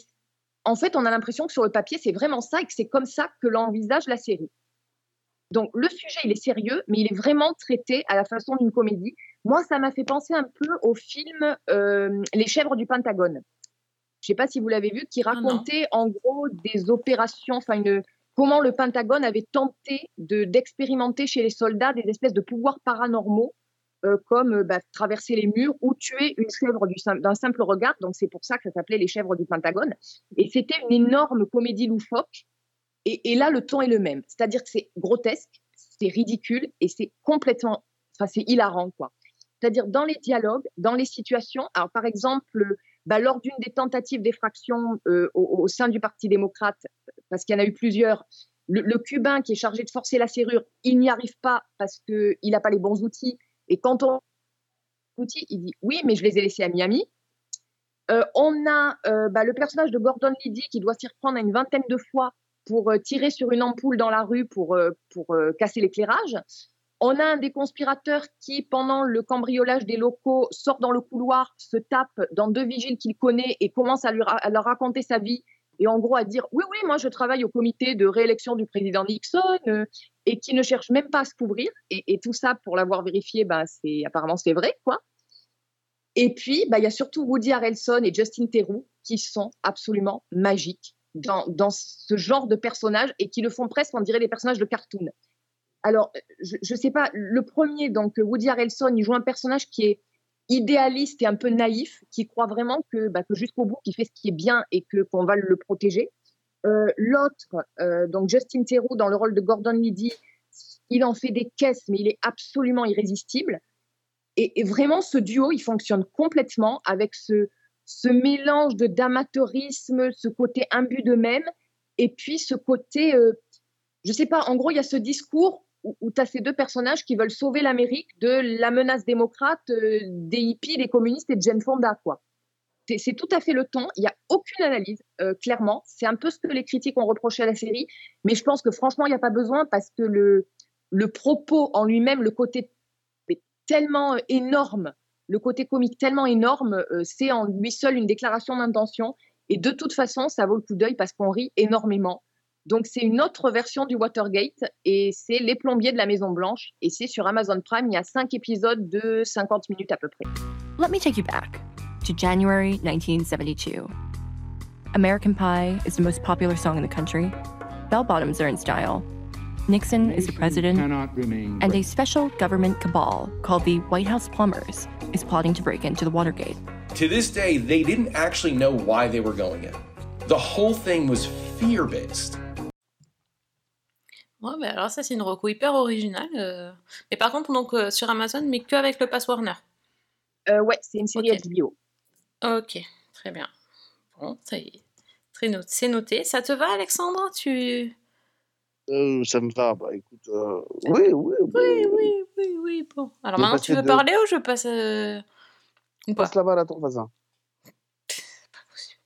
en fait, on a l'impression que sur le papier, c'est vraiment ça et que c'est comme ça que l'envisage la série. Donc, le sujet, il est sérieux, mais il est vraiment traité à la façon d'une comédie. Moi, ça m'a fait penser un peu au film euh, Les chèvres du Pentagone. Je ne sais pas si vous l'avez vu, qui Ah racontait en gros des opérations, enfin, une, comment le Pentagone avait tenté de- d'expérimenter chez les soldats des espèces de pouvoirs paranormaux, euh, comme euh, bah, traverser les murs ou tuer une chèvre du d'un simple regard. Donc, c'est pour ça que ça s'appelait Les chèvres du Pentagone. Et c'était une énorme comédie loufoque. Et, là, le ton est le même. C'est-à-dire que c'est grotesque, c'est ridicule et c'est complètement, enfin, c'est hilarant, quoi. C'est-à-dire dans les dialogues, dans les situations. Alors, par exemple, bah, lors d'une des tentatives d'effraction euh, au, sein du Parti démocrate, parce qu'il y en a eu plusieurs, le, le Cubain qui est chargé de forcer la serrure, il n'y arrive pas parce qu'il n'a pas les bons outils. Et quand on outils, il dit oui, mais je les ai laissés à Miami. Euh, on a euh, bah, le personnage de Gordon Liddy qui doit s'y reprendre une vingtaine de fois pour euh, tirer sur une ampoule dans la rue pour, euh, pour euh, casser l'éclairage. On a un des conspirateurs qui, pendant le cambriolage des locaux, sort dans le couloir, se tape dans deux vigiles qu'il connaît et commence à, lui à leur raconter sa vie et en gros à dire oui, oui, moi je travaille au comité de réélection du président Nixon et qui ne cherche même pas à se couvrir. Et, tout ça, pour l'avoir vérifié, ben, c'est apparemment c'est vrai, quoi. Et puis, bah, il y a surtout Woody Harrelson et Justin Theroux qui sont absolument magiques dans, ce genre de personnages et qui le font presque, on dirait, des personnages de cartoon. Alors, je ne sais pas, le premier, donc Woody Harrelson, il joue un personnage qui est idéaliste et un peu naïf, qui croit vraiment que, bah, jusqu'au bout, qu'il fait ce qui est bien et que qu'on va le protéger. Euh, L'autre, euh, donc Justin Theroux, dans le rôle de Gordon Liddy, il en fait des caisses, mais il est absolument irrésistible. Et, et vraiment, ce duo, il fonctionne complètement avec ce, ce mélange de d'amateurisme, ce côté imbu d'eux-mêmes, et puis ce côté, euh, je sais pas, en gros, il y a ce discours où, où tu as ces deux personnages qui veulent sauver l'Amérique de la menace démocrate, euh, des hippies, des communistes et de Jane Fonda, quoi. c'est tout à fait le ton. Il n'y a aucune analyse, euh, clairement. C'est un peu ce que les critiques ont reproché à la série. Mais je pense que franchement, il n'y a pas besoin parce que le, le propos en lui-même, le côté tellement euh, énorme, le côté comique tellement énorme, euh, c'est en lui seul une déclaration d'intention. Et de toute façon, ça vaut le coup d'œil parce qu'on rit énormément. Donc, c'est une autre version du Watergate et c'est Les plombiers de la Maison Blanche. Et c'est sur Amazon Prime. Il y a cinq épisodes de 50 minutes à peu près. Let me take you back to January 1972. American Pie is the most popular song in the country. Bell bottoms are in style. Nixon is the president, and a special government cabal called the White House Plumbers is plotting to break into the Watergate. To this day, they didn't actually know why they were going in. The whole thing was fear based. Ouais, mais alors ça, c'est une reco hyper originale. euh. Mais par contre, donc euh, sur Amazon, mais que avec le pass Warner. Euh, ouais, c'est une série Ok. HBO. Ok, très bien. Bon, ça y est. Très noté. C'est noté. Ça te va, Alexandre? Tu. Euh, ça me va. Bah écoute, euh, oui, oui, Oui, oui, oui, oui. Bon. Alors Je maintenant, tu veux de- parler ou je passe. euh, Ou pas? Passe là-bas à ton voisin.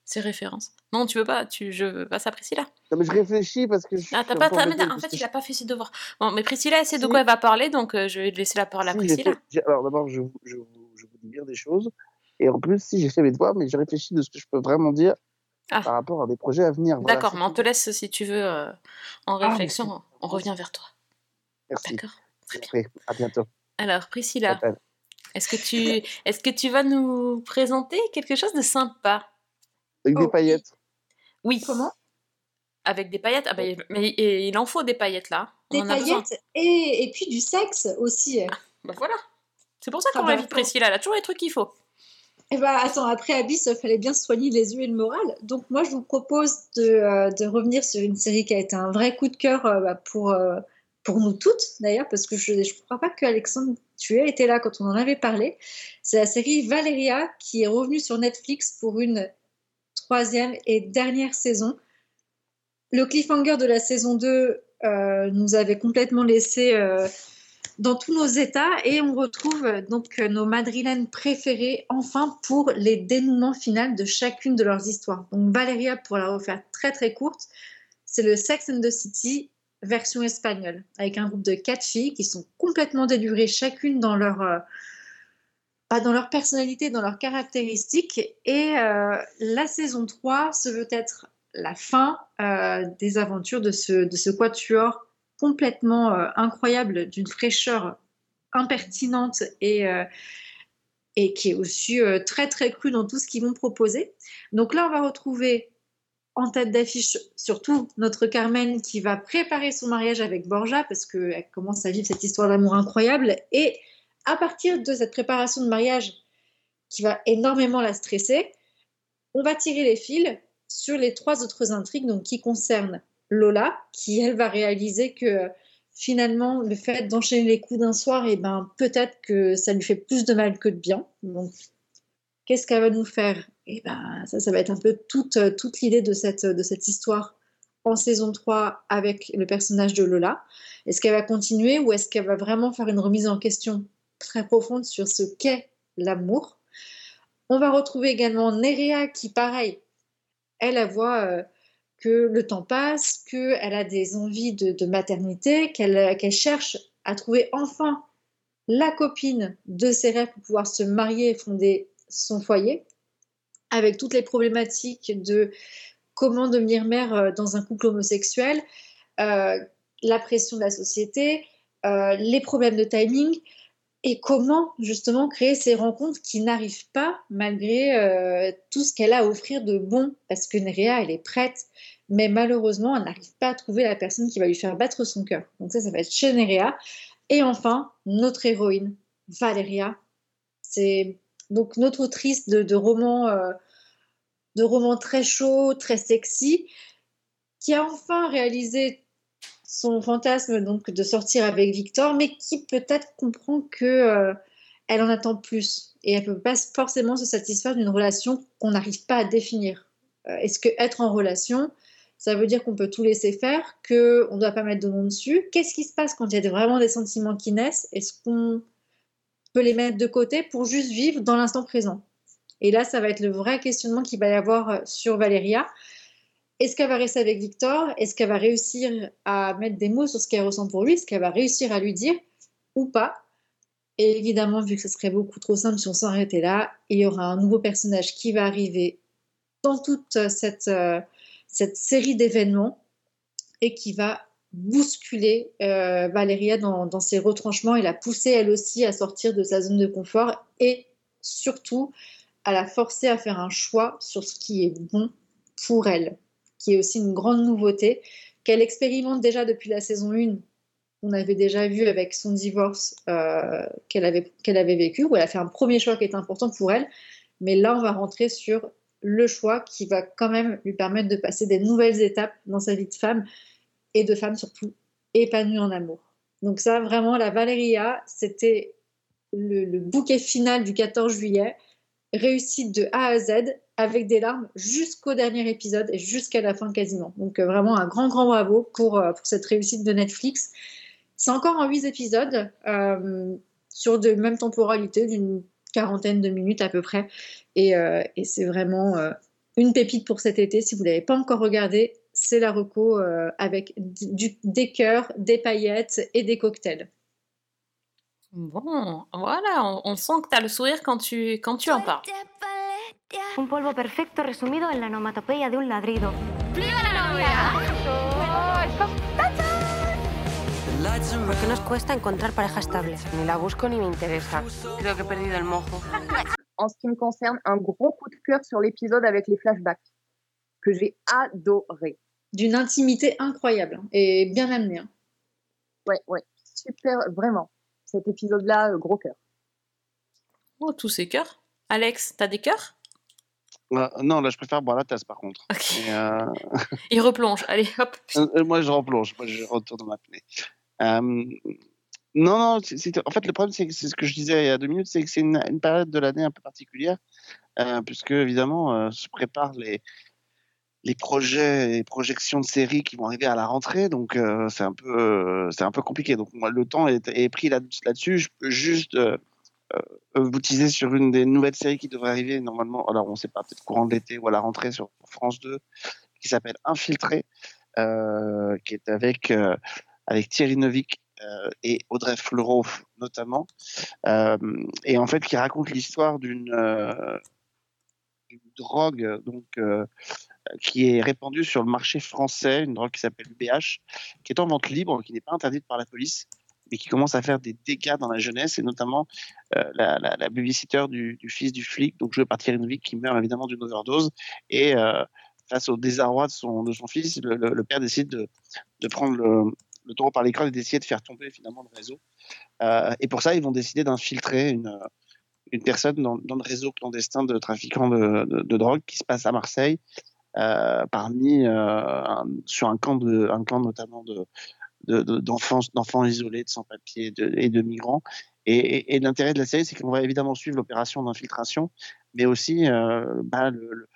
C'est référence. Non, tu veux pas. Tu... Je passe à Priscilla. Non, mais je réfléchis parce que je Ah, t'as pas. mais En fait, il je- a pas fait ses devoirs. Bon, mais Priscilla, elle sait de quoi elle va parler, donc euh, je vais laisser la parole à Si, Priscilla. fait- Alors d'abord, je, je, vous- je vous dis bien des choses. Et en plus, si j'ai fait mes devoirs, mais j'ai réfléchi de ce que je peux vraiment dire Ah. par rapport à des projets à venir. Voilà, D'accord, mais on te laisse si tu veux euh, en Ah, réflexion. on revient vers toi. Merci. D'accord. Très bien. À bientôt. Alors, Priscilla, est-ce que tu est-ce que tu vas nous présenter quelque chose de sympa? Avec Oh, des oui. paillettes. Oui. Comment? Avec des paillettes? Ah ben, mais et il en faut des paillettes là. On Des en a besoin. paillettes et, et puis du sexe aussi. Bah voilà. C'est pour ça Ah qu'on bah, invite Priscilla. Elle a toujours les trucs qu'il faut. Attends, après Abyss, il fallait bien soigner les yeux et le moral. Donc moi, je vous propose de, euh, revenir sur une série qui a été un vrai coup de cœur euh, bah, pour, euh, pour nous toutes, d'ailleurs, parce que je ne crois pas que Alexandre, tu aies été là quand on en avait parlé. C'est la série Valeria qui est revenue sur Netflix pour une troisième et dernière saison. Le cliffhanger de la saison 2 euh, nous avait complètement laissé dans tous nos états et on retrouve euh, donc euh, nos madrilènes préférées enfin pour les dénouements finaux de chacune de leurs histoires. Donc Valeria, pour la refaire très très courte, c'est le Sex and the City version espagnole avec un groupe de quatre filles qui sont complètement délurées chacune dans leur euh, bah, dans leur personnalité, dans leurs caractéristiques. Et la saison 3 se veut être la fin des aventures de ce, de ce quatuor complètement euh, incroyable, d'une fraîcheur impertinente et, euh, qui est aussi euh, très très crue dans tout ce qu'ils vont proposer. Donc là, on va retrouver en tête d'affiche surtout notre Carmen qui va préparer son mariage avec Borja parce qu'elle commence à vivre cette histoire d'amour incroyable. Et à partir de cette préparation de mariage qui va énormément la stresser, on va tirer les fils sur les trois autres intrigues donc, qui concernent Lola, qui elle va réaliser que finalement le fait d'enchaîner les coups d'un soir, et ben, peut-être que ça lui fait plus de mal que de bien. Donc, qu'est-ce qu'elle va nous faire? Et ben, ça, ça va être un peu toute, toute l'idée de cette, de cette histoire en saison 3 avec le personnage de Lola. Est-ce qu'elle va continuer ou est-ce qu'elle va vraiment faire une remise en question très profonde sur ce qu'est l'amour? On va retrouver également Nerea qui, pareil, elle, elle voit euh, que le temps passe, qu'elle a des envies de, maternité, qu'elle cherche à trouver enfin la copine de ses rêves pour pouvoir se marier et fonder son foyer, avec toutes les problématiques de comment devenir mère euh, dans un couple homosexuel, euh, la pression de la société, euh, les problèmes de timing, et comment justement créer ces rencontres qui n'arrivent pas malgré tout ce qu'elle a à offrir de bon, parce que Nerea, elle est prête, mais malheureusement, elle n'arrive pas à trouver la personne qui va lui faire battre son cœur. Donc ça, ça va être chez Nerea. Et enfin, notre héroïne, Valeria, c'est donc notre autrice de, de romans, euh, de très chauds, très sexy, qui a enfin réalisé son fantasme donc de sortir avec Victor, mais qui peut-être comprend que euh, elle en attend plus et elle peut pas forcément se satisfaire d'une relation qu'on n'arrive pas à définir. Euh, Est-ce que être en relation, ça veut dire qu'on peut tout laisser faire, que on ne doit pas mettre de nom dessus. Qu'est-ce qui se passe quand il y a vraiment des sentiments qui naissent? Est-ce qu'on peut les mettre de côté pour juste vivre dans l'instant présent? Et là, ça va être le vrai questionnement qu'il va y avoir euh, sur Valéria. Est-ce qu'elle va rester avec Victor? Est-ce qu'elle va réussir à mettre des mots sur ce qu'elle ressent pour lui? Est-ce qu'elle va réussir à lui dire ou pas? Et évidemment, vu que ce serait beaucoup trop simple si on s'arrêtait là, il y aura un nouveau personnage qui va arriver dans toute cette, euh, cette série d'événements et qui va bousculer euh, Valéria dans, ses retranchements et la pousser elle aussi à sortir de sa zone de confort et surtout à la forcer à faire un choix sur ce qui est bon pour elle, qui est aussi une grande nouveauté qu'elle expérimente déjà depuis la saison 1. On avait déjà vu avec son divorce euh, qu'elle avait, qu'elle avait vécu, où elle a fait un premier choix qui est important pour elle. Mais là, on va rentrer sur le choix qui va quand même lui permettre de passer des nouvelles étapes dans sa vie de femme et de femme surtout épanouie en amour. Donc ça, vraiment, la Valéria, c'était le, bouquet final du 14 juillet, réussite de A à Z, avec des larmes jusqu'au dernier épisode et jusqu'à la fin quasiment. Donc euh, vraiment un grand, grand bravo pour, euh, pour cette réussite de Netflix. C'est encore en 8 épisodes, euh, sur de même temporalité, d'une quarantaine de minutes à peu près. Et, euh, et c'est vraiment euh, une pépite pour cet été. Si vous ne l'avez pas encore regardé, c'est la reco euh, avec du, des cœurs, des paillettes et des cocktails. Bon, voilà, on, on sent que tu as le sourire quand tu, quand tu en parles. Un polvo perfecto resumido en la onomatopeya de un ladrido. ¡Viva la novia! ¿Por qué nos cuesta encontrar pareja estable Ni la busco ni me interesa. Creo que he perdido el mojo. En ce qui me concerne, un gros coup de cœur sur l'épisode avec les flashbacks, que j'ai adoré. D'une intimité incroyable hein, et bien amenée. Hein. Ouais, ouais, super, vraiment. Cet épisode-là, euh, gros cœur. Oh, tous ces cœurs. Alex, t'as des cœurs? Euh, non, là, je préfère boire la tasse, par contre. Ok. Et, euh, Il replonge, allez, hop. euh, moi, je replonge. Moi, je retourne dans ma apnée. Euh, non, non, en fait, le problème, c'est ce que je disais il y a deux minutes, c'est que c'est une, période de l'année un peu particulière, euh, puisque, évidemment, euh, se préparent les, projets, les projections de séries qui vont arriver à la rentrée, donc c'est un peu, un peu compliqué. Donc moi, le temps est, pris là- là-dessus. je peux juste euh, vous teaser sur une des nouvelles séries qui devrait arriver normalement. Alors on ne sait pas, peut-être courant de l'été ou à la rentrée sur France 2, qui s'appelle Infiltré, qui est avec avec Thierry Neuvik euh, et Audrey Fleurot notamment, euh, et en fait qui raconte l'histoire d'une euh, drogue donc qui est répandue sur le marché français, une drogue qui s'appelle BH, qui est en vente libre, qui n'est pas interdite par la police, mais qui commence à faire des dégâts dans la jeunesse, et notamment la, la, babysitter du, fils du flic, donc joué par Thierry Neuvik, qui meurt évidemment d'une overdose, et face au désarroi de son, fils, le, père décide de, de prendre le, le taureau par les cornes et d'essayer de faire tomber finalement le réseau. Euh, et pour ça, ils vont décider d'infiltrer une, une personne dans, le réseau clandestin de trafiquants de, de, de drogue qui se passe à Marseille, euh, parmi euh, sur un camp, de, un camp notamment de, d'enfants, isolés, de sans-papiers et de migrants. Et, l'intérêt de la série, c'est qu'on va évidemment suivre l'opération d'infiltration, mais aussi euh, bah, le,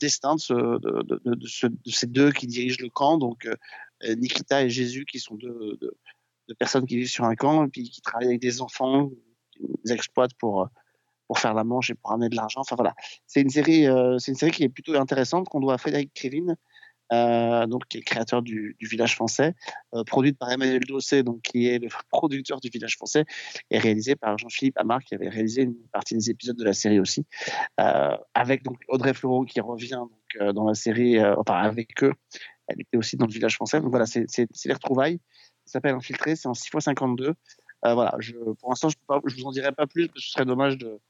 destin de, de, de, de, ce, de, ces deux qui dirigent le camp, donc euh, Nikita et Jésus, qui sont deux, personnes qui vivent sur un camp et puis qui travaillent avec des enfants, qui les exploitent pour pour faire la manche et pour amener de l'argent. Enfin voilà, c'est une série, euh, une série qui est plutôt intéressante qu'on doit à Frédéric Krivine, euh, donc qui est le créateur du, Village Français, euh, produite par Emmanuel Dossé, donc qui est le producteur du Village Français, et réalisé par Jean-Philippe Amar, qui avait réalisé une partie des épisodes de la série aussi, euh, avec donc Audrey Fleurot qui revient donc euh, dans la série, euh, enfin avec eux, elle était aussi dans le Village Français. Donc voilà, c'est les retrouvailles. Ça s'appelle Infiltré, c'est en 6 x 52. voilà, je, pour l'instant, je ne vous en dirai pas plus, parce que ce serait dommage de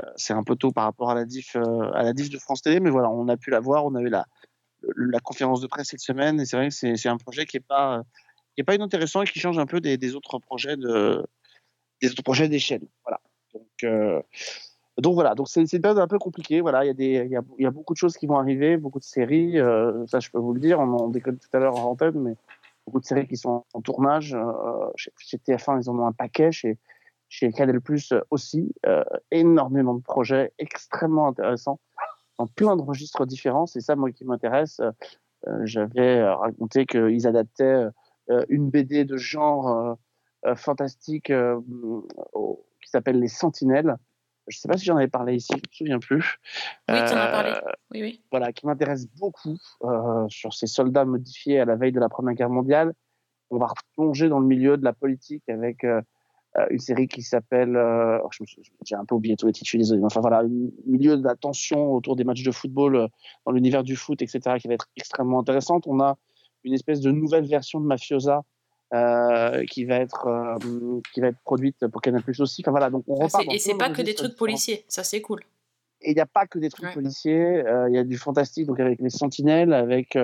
euh, c'est un peu tôt par rapport à la diff euh, à la diff de France Télé, mais voilà, on a pu la voir, on a eu la conférence de presse cette semaine, et c'est vrai que c'est un projet qui est pas qui pas inintéressant et qui change un peu des, autres projets d'échelle. Voilà. Euh, donc voilà, donc c'est une période un peu compliquée. Voilà, il y a des il y a, y a beaucoup de choses qui vont arriver, beaucoup de séries. Euh, ça, je peux vous le dire. On en déconne tout à l'heure en antenne, mais beaucoup de séries qui sont en tournage. Euh, chez, chez TF1, ils en ont un paquet. Chez chez Canal Plus aussi, euh, énormément de projets extrêmement intéressants dans plein de registres différents. C'est ça, moi, qui m'intéresse. Euh, J'avais raconté qu'ils adaptaient euh, une BD de genre euh, fantastique au, qui s'appelle Les Sentinelles, Je ne sais pas si j'en avais parlé ici, je ne me souviens plus. Oui, tu en as parlé. Euh, Oui, oui. voilà, qui m'intéresse beaucoup euh, sur ces soldats modifiés à la veille de la Première Guerre mondiale. On va replonger dans le milieu de la politique avec euh, une série qui s'appelle, euh, oh, j'ai un peu oublié tous les titres, je suis désolé, mais enfin voilà, un milieu de la tension autour des matchs de football dans l'univers du foot, etc., qui va être extrêmement intéressante. On a une espèce de nouvelle version de Mafiosa euh, qui va être euh, qui va être produite pour Canal Plus aussi. Enfin voilà, donc on repart. Et c'est pas que des trucs policiers, ça c'est cool. Et il n'y a pas que des trucs Ouais. policiers, euh, il y a du fantastique, donc avec les sentinelles, avec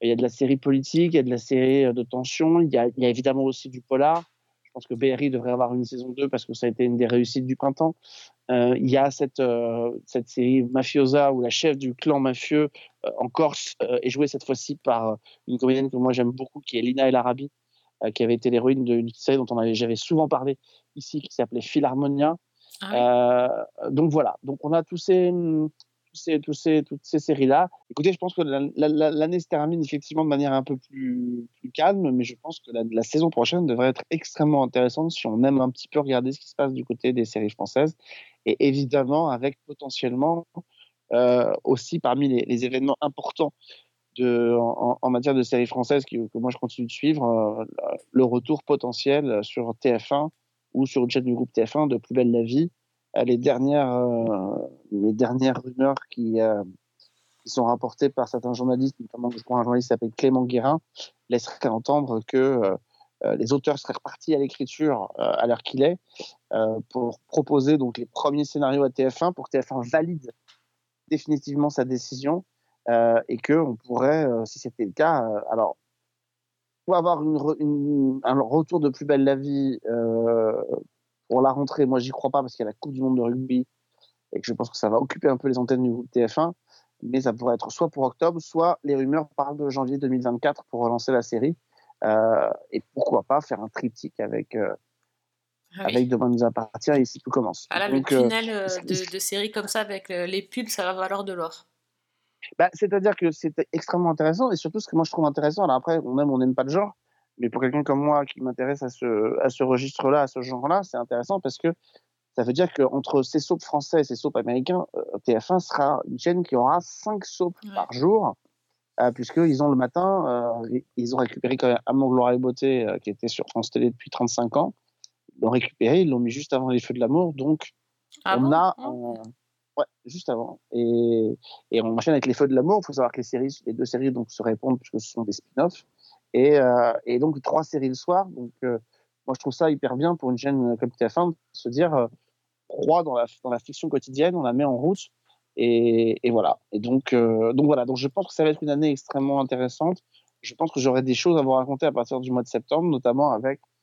il y a de la série politique, il y a de la série de tension, il y a, il y a évidemment aussi du polar. Je pense que BRI devrait avoir une saison 2 parce que ça a été une des réussites du printemps. Il y a cette, cette série Mafiosa où la chef du clan mafieux en Corse est jouée cette fois-ci par une comédienne que moi j'aime beaucoup qui est Lina El Arabi, qui avait été l'héroïne d'une série dont on avait, j'avais souvent parlé ici qui s'appelait Philharmonia. Euh, donc voilà, donc on a tous ces, tous ces, tous ces, toutes ces séries-là. Écoutez, je pense que la- la- la- l'année se termine effectivement de manière un peu plus, plus calme, mais je pense que la, la saison prochaine devrait être extrêmement intéressante si on aime un petit peu regarder ce qui se passe du côté des séries françaises. Et évidemment, avec potentiellement euh, aussi parmi les, les événements importants en, matière de séries françaises que moi je continue de suivre, euh, le retour potentiel sur TF1 ou sur une chaîne du groupe TF1 de Plus belle la vie. Euh, les, dernières, euh, les dernières rumeurs qui, sont rapportées par certains journalistes, notamment je crois un journaliste qui s'appelle Clément Guérin, laisseraient entendre que les auteurs seraient repartis à l'écriture à l'heure qu'il est pour proposer donc les premiers scénarios à TF1 pour que TF1 valide définitivement sa décision et que on pourrait, euh, si c'était le cas, euh, alors pour avoir une, re- une- un retour de plus belle la vie euh, pour la rentrée, moi j'y crois pas parce qu'il y a la Coupe du Monde de rugby et que je pense que ça va occuper un peu les antennes du groupe TF1, mais ça pourrait être soit pour octobre, soit les rumeurs parlent de janvier 2024 pour relancer la série. Euh, et pourquoi pas faire un triptyque avec, euh, Ah oui. avec Demain nous appartient et ici tout commence. Ah là, le Donc, euh, tunnel euh, de, de séries comme ça avec euh, les pubs, ça va valoir de l'or. Bah, C'est-à-dire que c'est extrêmement intéressant et surtout ce que moi je trouve intéressant, alors après on aime ou on n'aime pas le genre, mais pour quelqu'un comme moi qui m'intéresse à ce, à ce registre-là, à ce genre-là, c'est intéressant parce que ça veut dire qu'entre ces soaps français et ces soaps américains, euh, TF1 sera une chaîne qui aura 5 soaps par jour, euh, puisqu'ils ont le matin, euh, ils ont récupéré quand même Amour, Gloire et Beauté, euh, qui était sur France Télé depuis 35 ans, ils l'ont récupéré, ils l'ont mis juste avant les Feux de l'amour, donc Ah on bon? a... en- Ouais, juste avant. Et, et on enchaîne avec les Feux de l'amour. Il faut savoir que les séries, les deux séries donc, se répondent puisque ce sont des spin-offs. Et, euh, et donc trois séries le soir. Donc euh, moi je trouve ça hyper bien pour une chaîne comme TF1 de se dire euh, croit dans la, dans la fiction quotidienne, on la met en route. Et, et voilà. Et donc, euh, donc voilà. Donc je pense que ça va être une année extrêmement intéressante. Je pense que j'aurai des choses à vous raconter à partir du mois de septembre, notamment avec euh,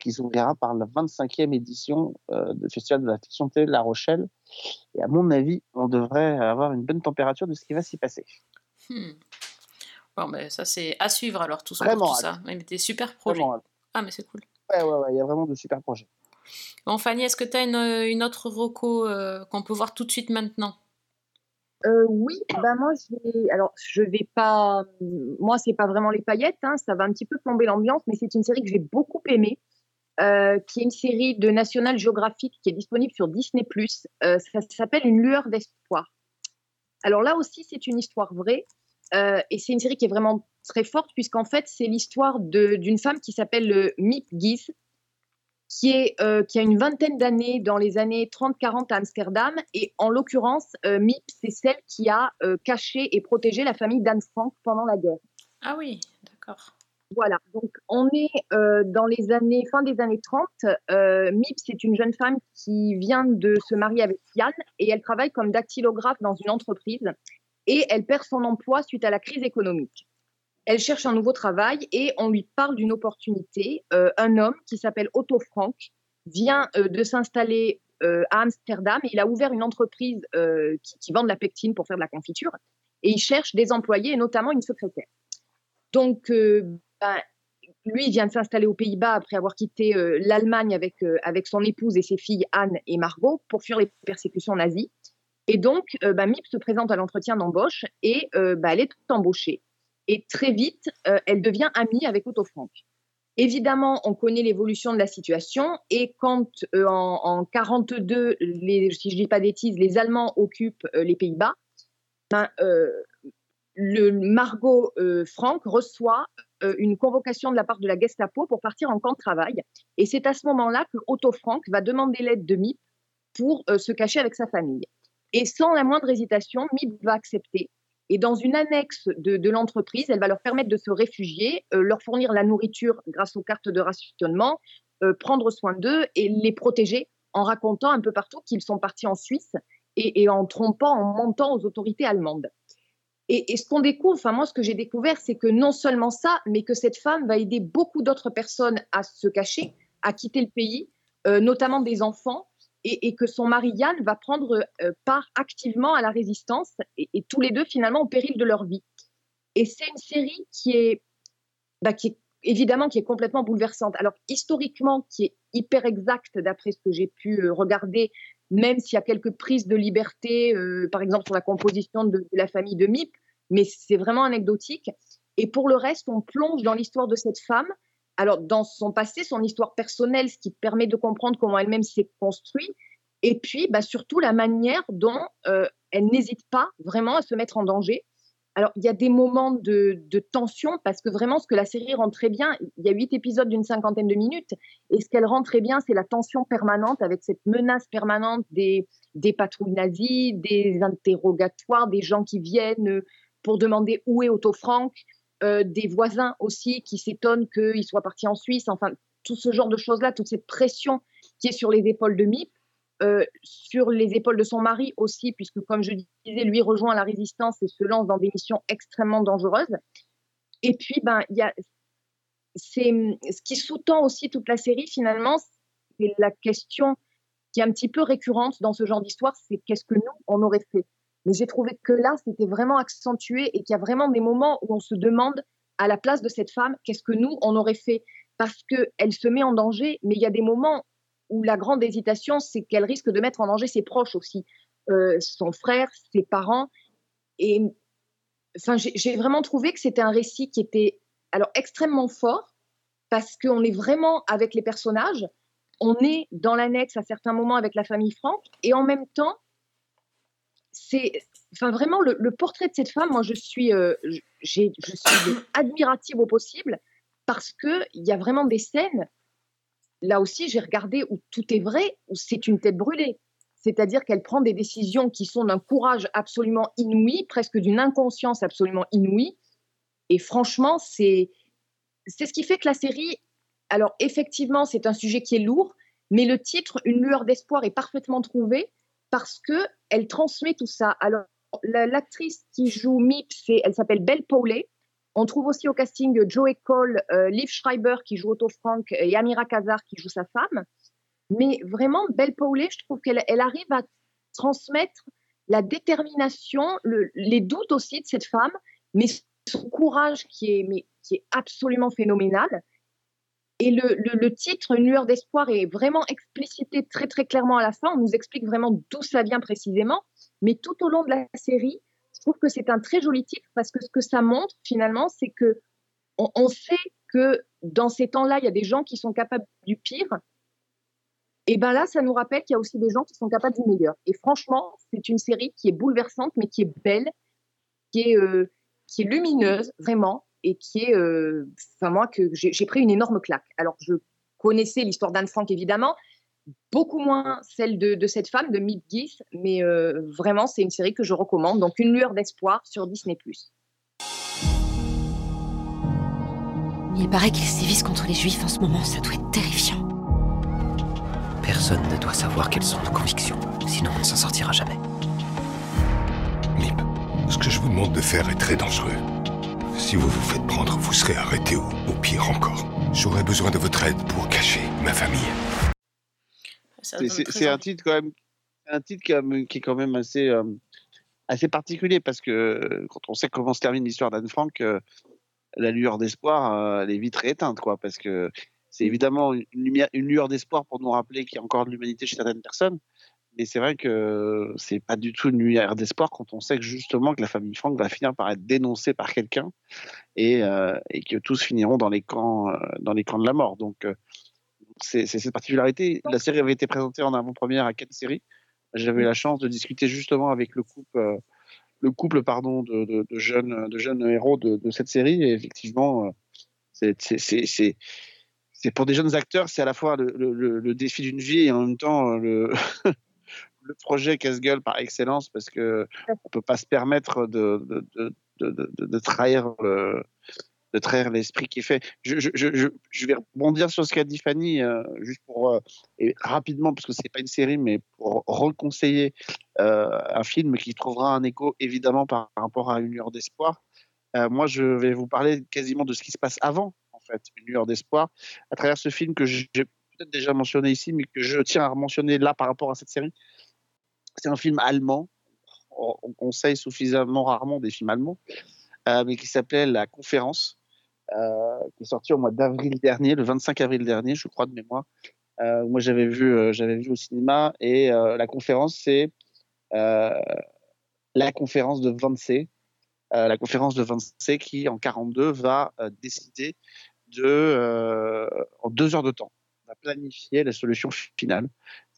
qui s'ouvrira par la 25e édition euh, du Festival de la fiction télé de La Rochelle. Et à mon avis, on devrait avoir une bonne température de ce qui va s'y passer. Hmm. Bon, ben ça c'est à suivre alors tout ça. Vraiment tout hâte. ça. Mais des super projets. Vraiment. Ah, mais c'est cool. Ouais, ouais, ouais, il y a vraiment de super projets. Bon, Fanny, est-ce que tu as une, une autre euh, qu'on peut voir tout de suite maintenant? Euh, oui, bah moi je alors je vais pas, moi c'est pas vraiment les paillettes, hein, ça va un petit peu plomber l'ambiance, mais c'est une série que j'ai beaucoup aimée, euh, qui est une série de National Geographic qui est disponible sur Disney+. Euh, ça s'appelle Une lueur d'espoir. Alors là aussi c'est une histoire vraie, euh, et c'est une série qui est vraiment très forte puisqu'en fait c'est l'histoire d'une femme qui s'appelle Mip Gies, qui, est, qui a une vingtaine d'années dans les années 30-40 à Amsterdam. Et en l'occurrence, Mip, c'est celle qui a caché et protégé la famille d'Anne Frank pendant la guerre. Ah oui, d'accord. Voilà, donc on est euh, dans les années, fin des années 30. Euh, Mip, c'est une jeune femme qui vient de se marier avec Yann et elle travaille comme dactylographe dans une entreprise et elle perd son emploi suite à la crise économique. Elle cherche un nouveau travail et on lui parle d'une opportunité. Euh, un homme qui s'appelle Otto Frank vient de s'installer à Amsterdam il a ouvert une entreprise qui, qui vend de la pectine pour faire de la confiture et il cherche des employés et notamment une secrétaire. Donc, lui, il vient de s'installer aux Pays-Bas après avoir quitté euh, l'Allemagne avec, euh, avec son épouse et ses filles Anne et Margot pour fuir les persécutions nazies. Et donc, euh, ben, Mip se présente à l'entretien d'embauche et ben, elle est embauchée. Et très vite, elle devient amie avec Otto Frank. Évidemment, on connaît l'évolution de la situation et quand en, en 42, les, si je dis pas bêtises, les Allemands occupent les Pays-Bas, ben, le Margot Frank reçoit une convocation de la part de la Gestapo pour partir en camp de travail. Et c'est à ce moment-là que Otto Frank va demander l'aide de MIP pour euh, se cacher avec sa famille. Et sans la moindre hésitation, MIP va accepter. Et dans une annexe de, l'entreprise, elle va leur permettre de se réfugier, euh, leur fournir la nourriture grâce aux cartes de rationnement, euh, prendre soin d'eux et les protéger en racontant un peu partout qu'ils sont partis en Suisse et, et en trompant, en mentant aux autorités allemandes. Et, ce qu'on découvre, enfin moi ce que j'ai découvert, c'est que non seulement ça, mais que cette femme va aider beaucoup d'autres personnes à se cacher, à quitter le pays, euh, notamment des enfants, et, que son mari Yann va prendre euh, part activement à la résistance, et, tous les deux finalement au péril de leur vie. Et c'est une série qui est, bah, qui est évidemment qui est complètement bouleversante. Alors historiquement, qui est hyper exacte d'après ce que j'ai pu euh, regarder, même s'il y a quelques prises de liberté, par exemple sur la composition de, de la famille de Mip, mais c'est vraiment anecdotique. Et pour le reste, on plonge dans l'histoire de cette femme. Alors dans son passé, son histoire personnelle, ce qui permet de comprendre comment elle-même s'est construite, et puis bah, surtout la manière dont euh, elle n'hésite pas vraiment à se mettre en danger. Alors, il y a des moments de, tension parce que vraiment, ce que la série rend très bien, il y a huit épisodes d'une cinquantaine de minutes, et ce qu'elle rend très bien, c'est la tension permanente avec cette menace permanente des patrouilles nazies, des interrogatoires, des gens qui viennent pour demander où est Otto Frank, euh, des voisins aussi qui s'étonnent qu'il soit parti en Suisse, enfin, tout ce genre de choses-là, toute cette pression qui est sur les épaules de MIP. Euh, sur les épaules de son mari aussi, puisque comme je disais, lui rejoint la résistance et se lance dans des missions extrêmement dangereuses. Et puis, ben, y a, ce qui sous-tend aussi toute la série finalement, c'est la question qui est un petit peu récurrente dans ce genre d'histoire, c'est qu'est-ce que nous on aurait fait? Mais j'ai trouvé que là, c'était vraiment accentué et qu'il y a vraiment des moments où on se demande à la place de cette femme, qu'est-ce que nous on aurait fait, parce que elle se met en danger, mais il y a des moments où la grande hésitation, c'est qu'elle risque de mettre en danger ses proches aussi, euh, son frère, ses parents. Et enfin, j'ai vraiment trouvé que c'était un récit qui était alors extrêmement fort parce qu'on est vraiment avec les personnages, on est dans l'annexe à certains moments avec la famille Franck, et en même temps, c'est enfin vraiment le, le, portrait de cette femme. Moi, je suis, euh, je suis admirative au possible parce que il y a vraiment des scènes là aussi, j'ai regardé où tout est vrai, où c'est une tête brûlée. C'est-à-dire qu'elle prend des décisions qui sont d'un courage absolument inouï, presque d'une inconscience absolument inouïe. Et franchement, c'est c'est ce qui fait que la série, alors effectivement, c'est un sujet qui est lourd, mais le titre, Une lueur d'espoir, est parfaitement trouvé parce que elle transmet tout ça. Alors, l'actrice qui joue Mip, elle s'appelle Belle Paulet. On trouve aussi au casting Joe Cole, euh, Liv Schreiber qui joue Otto Frank et Amira Kazar qui joue sa femme. Mais vraiment, Belle Paulet, je trouve qu'elle elle arrive à transmettre la détermination, le, les doutes aussi de cette femme, mais son courage qui est absolument phénoménal. Et le, titre, Une lueur d'espoir, est vraiment explicité très très clairement à la fin. On nous explique vraiment d'où ça vient précisément. Mais tout au long de la série, je trouve que c'est un très joli titre parce que ce que ça montre finalement, c'est que on, sait que dans ces temps-là, il y a des gens qui sont capables du pire. Et ben là, ça nous rappelle qu'il y a aussi des gens qui sont capables du meilleur. Et franchement, c'est une série qui est bouleversante, mais qui est belle, qui est, euh, qui est lumineuse, vraiment, et qui est, euh, enfin moi, que j'ai pris une énorme claque. Alors, je connaissais l'histoire d'Anne Frank, évidemment, beaucoup moins celle de, de cette femme, de Mip Geese, mais euh, vraiment, c'est une série que je recommande. Donc, Une lueur d'espoir sur Disney+. Il paraît qu'ils sévissent contre les juifs en ce moment, ça doit être terrifiant. Personne ne doit savoir quelles sont nos convictions, sinon on ne s'en sortira jamais. Mip, ce que je vous demande de faire est très dangereux. Si vous vous faites prendre, vous serez arrêté ou, au pire encore. J'aurai besoin de votre aide pour cacher ma famille. C'est un titre quand même, un titre qui, qui est quand même assez, euh, assez particulier parce que euh, quand on sait comment se termine l'histoire d'Anne Frank, euh, la lueur d'espoir, euh, elle est vite rééteinte, quoi, parce que c'est évidemment une, lumière, une lueur d'espoir pour nous rappeler qu'il y a encore de l'humanité chez certaines personnes, Mais c'est vrai que c'est pas du tout une lumière d'espoir quand on sait que justement que la famille Frank va finir par être dénoncée par quelqu'un et, euh, que tous finiront dans les camps, euh, dans les camps de la mort. Donc euh, c'est cette particularité. La série avait été présentée en avant-première à Cannes Série? J'avais la chance de discuter justement avec le couple, le couple pardon, de, jeunes, de jeunes héros de, cette série. Et effectivement, c'est- c'est- pour des jeunes acteurs, c'est à la fois le, défi d'une vie et en même temps le, le projet casse-gueule par excellence parce que on peut pas se permettre de, de, de, de, de- trahir le de trahir l'esprit qui fait. Je, je, je, je- je vais rebondir sur ce qu'a dit Fanny, euh, juste pour, euh, et rapidement, parce que c'est pas une série, mais pour reconseiller euh, un film qui trouvera un écho évidemment par rapport à Une lueur d'espoir. Moi, je vais vous parler quasiment de ce qui se passe avant, en fait, Une lueur d'espoir, à travers ce film que j'ai peut-être déjà mentionné ici, mais que je tiens à mentionner là par rapport à cette série. C'est un film allemand. On on conseille suffisamment rarement des films allemands, euh, mais qui s'appelait La Conférence, euh, qui est sorti au mois d'avril dernier, le 25 avril dernier, je crois de mémoire. Euh, moi, j'avais vu, j'avais vu au cinéma, et la conférence, c'est la conférence de Wannsee, la conférence de Wannsee qui, en 42, va décider de, en deux heures de temps, va planifier la solution finale,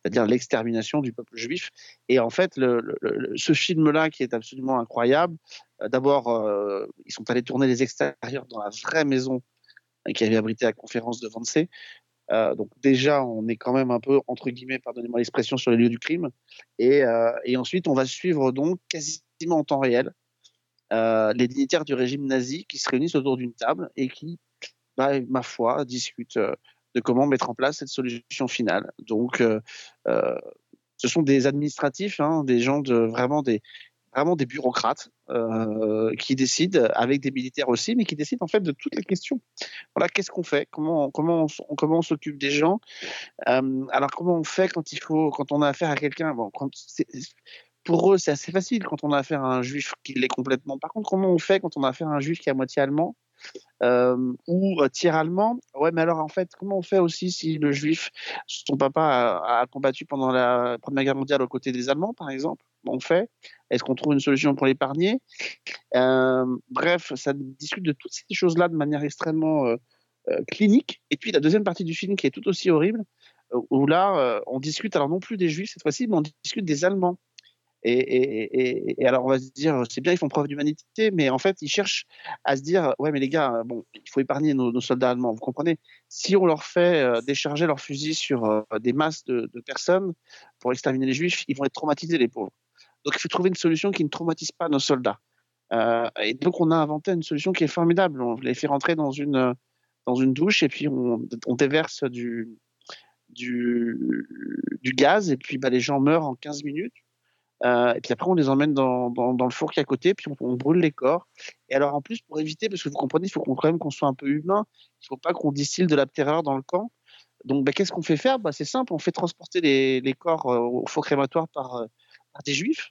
c'est-à-dire l'extermination du peuple juif. Et en fait, ce film-là, qui est absolument incroyable, euh, d'abord, euh, ils sont allés tourner les extérieurs dans la vraie maison euh, qui avait abrité la conférence de Wannsee. Euh, donc déjà, on est quand même un peu, entre guillemets, pardonnez-moi l'expression, sur les lieux du crime. Et, ensuite, on va suivre donc quasiment en temps réel les dignitaires du régime nazi qui se réunissent autour d'une table et qui, bah, ma foi, discutent de comment mettre en place cette solution finale. Donc, euh, euh, ce sont des administratifs, hein, des gens vraiment des vraiment des bureaucrates euh, qui décident avec des militaires aussi, mais qui décident en fait de toutes les questions. Voilà, qu'est-ce qu'on fait? Comment comment on, comment on s'occupe des gens? Alors comment on fait quand il faut quand on a affaire à quelqu'un? Bon, pour eux, c'est assez facile quand on a affaire à un juif qui l'est complètement. Par contre, comment on fait quand on a affaire à un juif qui est à moitié allemand? Euh, ou euh, tiers allemand Ouais, mais alors en fait, comment on fait aussi si le juif, son papa a, combattu pendant la Première Guerre mondiale aux côtés des Allemands, par exemple? On fait Est-ce qu'on trouve une solution pour l'épargner? Euh, Bref, ça discute de toutes ces choses-là de manière extrêmement euh, euh, clinique. Et puis la deuxième partie du film qui est tout aussi horrible, où là, on discute alors non plus des juifs cette fois-ci, mais on discute des Allemands. Et, alors on va se dire, c'est bien, ils font preuve d'humanité, mais en fait, ils cherchent à se dire, ouais, mais les gars, bon, il faut épargner nos, soldats allemands, vous comprenez? Si on leur fait euh, décharger leurs fusils sur euh, des masses de, personnes pour exterminer les juifs, ils vont être traumatisés, les pauvres. Donc il faut trouver une solution qui ne traumatise pas nos soldats. Euh, et donc on a inventé une solution qui est formidable. On les fait rentrer dans une, euh, dans une douche et puis on, on déverse du, du, du gaz et puis bah, les gens meurent en 15 minutes. Euh, et puis après, on les emmène dans, dans, le four qui est à côté, puis on, brûle les corps. Et alors, en plus, pour éviter, parce que vous comprenez, il faut qu'on, quand même qu'on soit un peu humain, il ne faut pas qu'on distille de la terreur dans le camp. Donc, bah, qu'est-ce qu'on fait faire? Bah, C'est simple, on fait transporter les, corps euh, au four crématoire par, euh, par des juifs.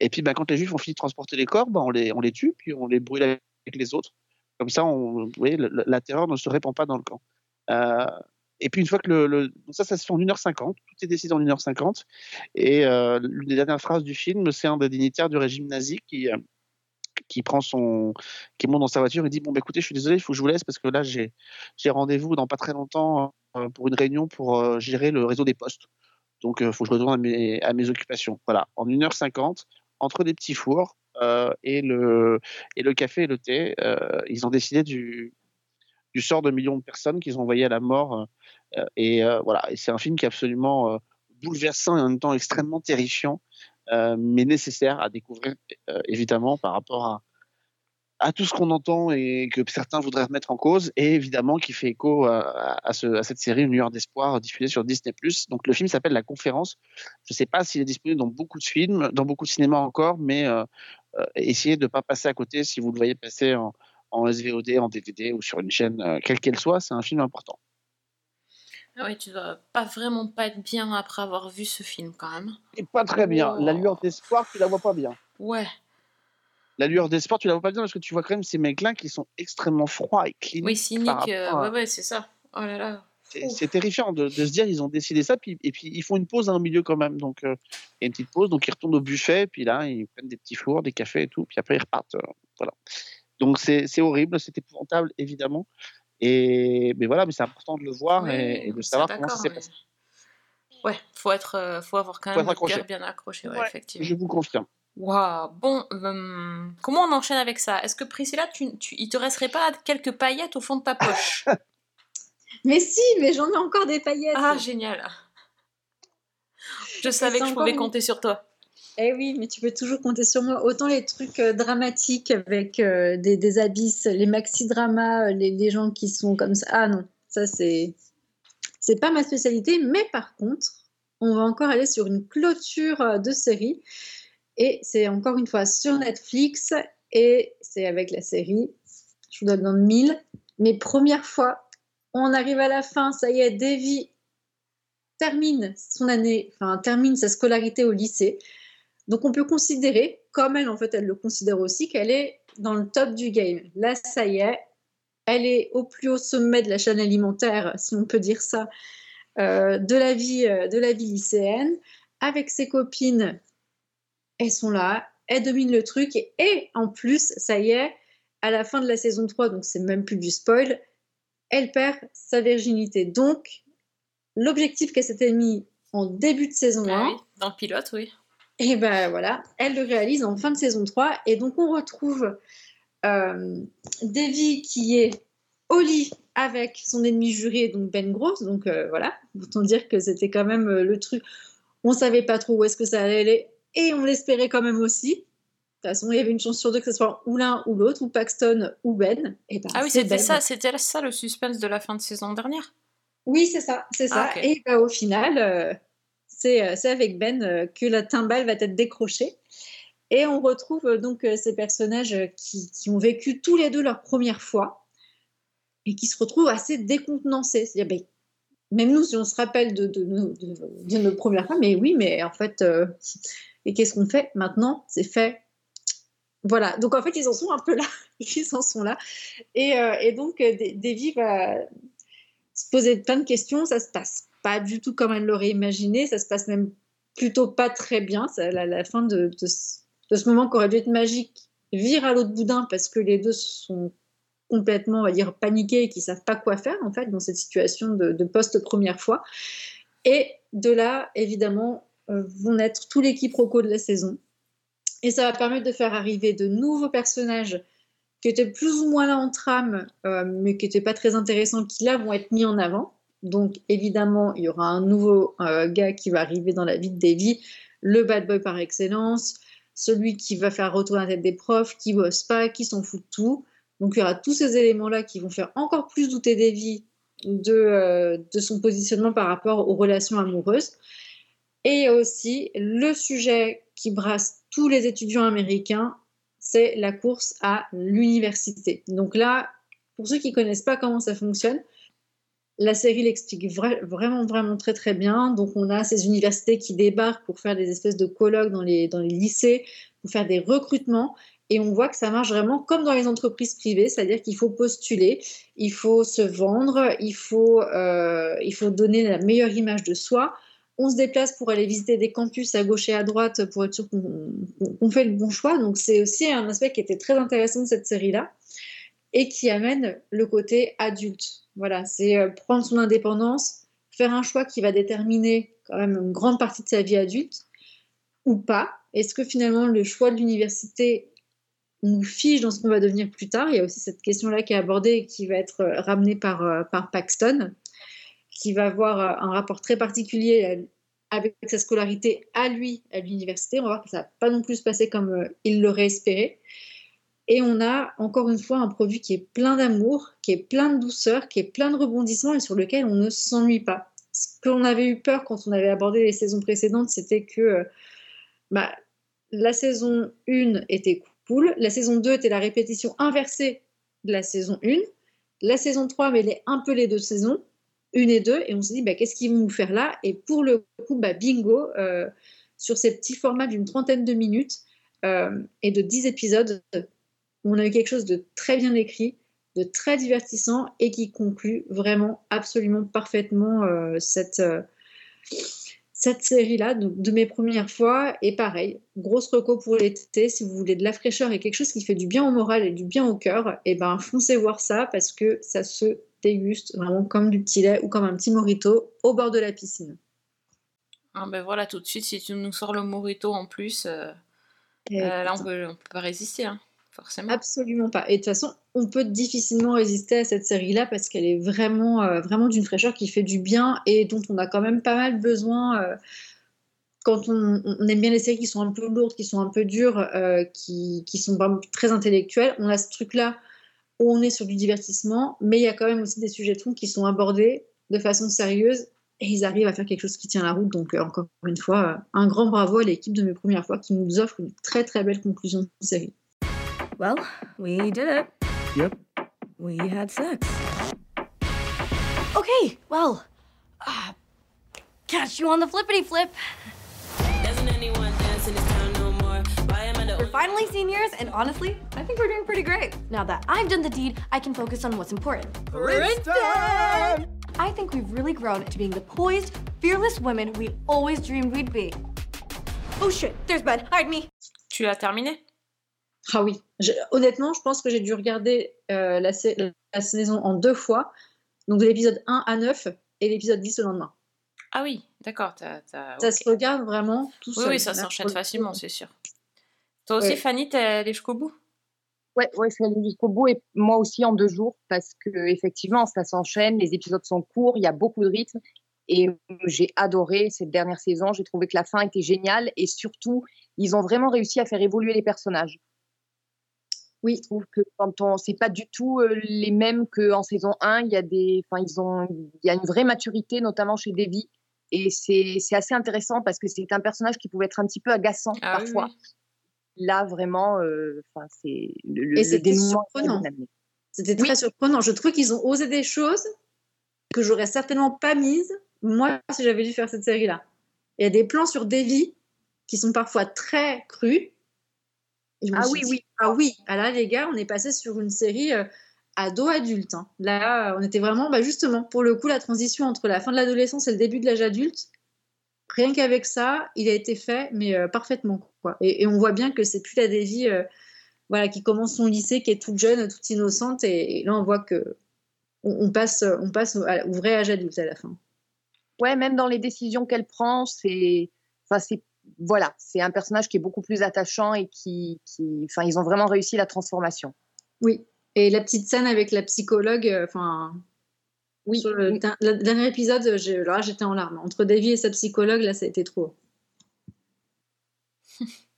Et puis, bah, quand les juifs ont fini de transporter les corps, on, les, tue, puis on les brûle avec les autres. Comme ça, la terreur ne se répand pas dans le camp. Euh, et puis une fois que le, ça, ça se fait en 1h50, tout est décidé en 1h50. Et euh, l'une des dernières phrases du film, c'est un des dignitaires du régime nazi qui, euh, qui prend son, qui monte dans sa voiture et dit bon bah, écoutez, je suis désolé, il faut que je vous laisse parce que là j'ai j'ai rendez-vous dans pas très longtemps euh, pour une réunion pour euh, gérer le réseau des postes. Donc il faut que je retourne à mes, à mes occupations. Voilà, en 1h50, entre les petits fours et le et le café et le thé, ils ont décidé du du sort de millions de personnes qu'ils ont envoyées à la mort. euh, et euh, voilà, c'est un film qui est absolument euh, bouleversant et en même temps extrêmement terrifiant, euh, mais nécessaire à découvrir euh, évidemment par rapport à, tout ce qu'on entend et que certains voudraient remettre en cause, et évidemment qui fait écho à, à, ce- à cette série Une lueur d'espoir diffusée sur Disney+. Donc le film s'appelle La Conférence. Je ne sais pas s'il est disponible dans beaucoup de films, dans beaucoup de cinémas encore, mais euh, euh, essayez de ne pas passer à côté si vous le voyez passer en, en SVOD, en DVD ou sur une chaîne, euh, quelle qu'elle soit, c'est un film important. Ah ouais, tu dois pas vraiment pas être bien après avoir vu ce film quand même. Et pas très bien. La lueur d'espoir, tu la vois pas bien. Ouais. La lueur d'espoir, tu la vois pas bien parce que tu vois quand même ces mecs-là qui sont extrêmement froids et cliniques. Oui, par cynique, euh, à- ouais, ouais, c'est ça. Oh là là. c'est terrifiant de, de se dire ils ont décidé ça, puis, et puis ils font une pause dans le milieu quand même. Donc euh, il y a une petite pause, donc ils retournent au buffet, puis là ils prennent des petits fours, des cafés et tout, puis après ils repartent. euh, voilà. Donc c'est c'est horrible, c'est épouvantable évidemment. Et mais voilà, mais c'est important de le voir Oui, et, et de savoir comment ça s'est mais- passé. Ouais, faut être, euh, faut avoir quand Faut même le cœur bien accroché, ouais, Ouais, effectivement. Je vous confirme. Waouh, bon, hum, comment on enchaîne avec ça? Est-ce que Priscilla, tu, tu, il te resterait pas quelques paillettes au fond de ta poche? Mais si, mais j'en ai encore des paillettes. Ah, génial. Je savais que je pouvais une- compter sur toi. Eh oui, mais tu peux toujours compter sur moi. Autant les trucs euh, dramatiques avec euh, des, abysses, les maxi-dramas, euh, les, gens qui sont comme ça. Ah non, ça c'est c'est pas ma spécialité. Mais par contre, on va encore aller sur une clôture de série. Et c'est encore une fois sur Netflix. Et c'est avec la série, je vous donne dans le mille. Mais première fois, on arrive à la fin. Ça y est, Davy termine son année, enfin termine sa scolarité au lycée. Donc on peut considérer, comme elle en fait elle le considère aussi, qu'elle est dans le top du game. Là ça y est, elle est au plus haut sommet de la chaîne alimentaire, si on peut dire ça, euh, de, la vie, euh, de la vie lycéenne. Avec ses copines, elles sont là, elles dominent le truc. Et, en plus, ça y est, à la fin de la saison 3, donc c'est même plus du spoil, elle perd sa virginité. Donc l'objectif qu'elle s'était mis en début de saison 1, Ah dans le pilote, oui. Et ben voilà, elle le réalise en fin de saison 3. Et donc on retrouve euh, Davy qui est au lit avec son ennemi juré, donc Ben Gross. Donc euh, voilà, autant dire que c'était quand même euh, le truc. On savait pas trop où est-ce que ça allait aller. Et on l'espérait quand même aussi. De toute façon, il y avait une chance sur deux que ce soit ou l'un ou l'autre, ou Paxton ou Ben. Et ben, Ah oui, c'était Ben. ça, c'était ça le suspense de la fin de saison dernière. Oui, c'est ça, c'est ça. Ah. Et bah, au final, euh, c'est euh, avec Ben euh, que la timbale va être décrochée. Et on retrouve euh, donc ces personnages qui, ont vécu tous les deux leur première fois et qui se retrouvent assez décontenancés. C'est-à-dire, ben, même nous, si on se rappelle de, nos, premières fois, mais oui, mais en fait, et qu'est-ce qu'on fait maintenant? C'est fait. Voilà, donc en fait, ils en sont un peu là. Ils en sont là. Et, et donc, Da- Davy va, se poser plein de questions. Ça se passe pas du tout comme elle l'aurait imaginé. Ça se passe même plutôt pas très bien. Ça, la, fin de, de ce, de ce moment qui aurait dû être magique vire à l'autre boudin parce que les deux sont complètement, on va dire, paniqués et qui savent pas quoi faire en fait dans cette situation de, de poste première fois. Et de là, évidemment, euh, vont naître tous les quiproquos de la saison. Et ça va permettre de faire arriver de nouveaux personnages qui étaient plus ou moins là en trame, euh, mais qui n'étaient pas très intéressants, qui là vont être mis en avant. Donc évidemment, il y aura un nouveau euh, gars qui va arriver dans la vie de Davy, le bad boy par excellence, celui qui va faire retourner la tête des profs, qui bosse pas, qui s'en fout de tout. Donc il y aura tous ces éléments-là qui vont faire encore plus douter Davy de, euh, son positionnement par rapport aux relations amoureuses. Et aussi le sujet qui brasse tous les étudiants américains, c'est la course à l'université. Donc là, pour ceux qui ne connaissent pas comment ça fonctionne, la série l'explique vra- vraiment, vraiment très, très bien. Donc on a ces universités qui débarquent pour faire des espèces de colloques dans les, lycées, pour faire des recrutements. Et on voit que ça marche vraiment comme dans les entreprises privées, c'est-à-dire qu'il faut postuler, il faut se vendre, il faut, euh, donner la meilleure image de soi. On se déplace pour aller visiter des campus à gauche et à droite pour être sûr qu'on fait le bon choix. Donc c'est aussi un aspect qui était très intéressant de cette série-là et qui amène le côté adulte. Voilà, c'est euh, prendre son indépendance, faire un choix qui va déterminer quand même une grande partie de sa vie adulte ou pas. Est-ce que finalement le choix de l'université nous fige dans ce qu'on va devenir plus tard? Il y a aussi cette question-là qui est abordée et qui va être euh, ramenée par, euh, par Paxton, qui va avoir un rapport très particulier avec sa scolarité à lui, à l'université. On va voir que ça va pas non plus se passer comme il l'aurait espéré. Et on a encore une fois un produit qui est plein d'amour, qui est plein de douceur, qui est plein de rebondissements et sur lequel on ne s'ennuie pas. Ce qu'on avait eu peur quand on avait abordé les saisons précédentes, c'était que euh, bah, la saison 1 était cool, la saison 2 était la répétition inversée de la saison 1, la saison 3 mêlait un peu les deux saisons, 1 et 2, et on s'est dit bah, qu'est-ce qu'ils vont nous faire là? Et pour le coup, bah, bingo, euh, sur ces petits formats d'une trentaine de minutes euh, et de 10 épisodes, on a eu quelque chose de très bien écrit, de très divertissant et qui conclut vraiment absolument parfaitement euh, cette, euh, cette série-là, de mes premières fois. Et pareil, grosse reco pour l'été, si vous voulez de la fraîcheur et quelque chose qui fait du bien au moral et du bien au cœur, et ben foncez voir ça parce que ça se déguste vraiment comme du petit lait ou comme un petit morito au bord de la piscine. Ah ben voilà, tout de suite, si tu nous sors le morito en plus, euh, euh, là on peut, on peut pas résister, hein, Absolument pas. Et de toute façon, on peut difficilement résister à cette série-là parce qu'elle est vraiment, euh, d'une fraîcheur qui fait du bien et dont on a quand même pas mal besoin euh, quand on, aime bien les séries qui sont un peu lourdes, qui sont un peu dures, euh, qui, sont très intellectuelles. On a ce truc-là où on est sur du divertissement, mais il y a quand même aussi des sujets de fond qui sont abordés de façon sérieuse et ils arrivent à faire quelque chose qui tient la route. Donc, encore une fois, un grand bravo à l'équipe de mes premières fois qui nous offre une très très belle conclusion de série. Well, we did it. Yep. We had sex. Okay, well, uh, catch you on the flippity flip. We're finally seniors, and honestly, I think we're doing pretty great. Now that I've done the deed, I can focus on what's important. Princeton! I think we've really grown to being the poised, fearless women we always dreamed we'd be. Oh shit, there's Ben. Hide me. Tu l'as terminé Ah oui. Je- honnêtement, je pense que j'ai dû regarder euh, la, sa- la saison en deux fois. Donc de l'épisode 1 à 9 et l'épisode 10 le lendemain. Ah oui, d'accord. Ça se regarde vraiment tout Oui, seul. oui, ça s'enchaîne facilement, coup, c'est sûr. Toi aussi, Ouais. Fanny, t'es allée jusqu'au bout? Ouais, ouais, je suis allée jusqu'au bout et moi aussi en deux jours parce que effectivement ça s'enchaîne, les épisodes sont courts, il y a beaucoup de rythme et j'ai adoré cette dernière saison. J'ai trouvé que la fin était géniale et surtout ils ont vraiment réussi à faire évoluer les personnages. Oui, je trouve que quand on c'est pas du tout euh, les mêmes qu'en saison 1, il y a des enfin ils ont il y a une vraie maturité notamment chez Davy et c'est c'est assez intéressant parce que c'est un personnage qui pouvait être un petit peu agaçant Ah parfois. oui. Là vraiment euh, enfin c'est le, le, Et le c'était surprenant. C'était très surprenant. Je trouve qu'ils ont osé des choses que j'aurais certainement pas mises, moi, si j'avais dû faire cette série-là. Il y a des plans sur Davy qui sont parfois très crus. Ah oui, dit, oui. Ah oui, ah là, les gars, on est passé sur une série euh, ado-adulte. hein. Là, on était vraiment, bah, justement, pour le coup, la transition entre la fin de l'adolescence et le début de l'âge adulte, rien qu'avec ça, il a été fait, mais euh, parfaitement. Quoi. Et, et on voit bien que c'est plus la Davy euh, voilà, qui commence son lycée, qui est toute jeune, toute innocente, et, et là, on voit que on, on passe, on passe au, au vrai âge adulte à la fin. Ouais, même dans les décisions qu'elle prend, c'est, enfin, c'est, voilà, c'est un personnage qui est beaucoup plus attachant et qui, qui, enfin, ils ont vraiment réussi la transformation. Oui. Et la petite scène avec la psychologue, euh, enfin. oui. Sur le, der- le dernier épisode, j'étais en larmes. Entre Davy et sa psychologue, là, ça a été trop.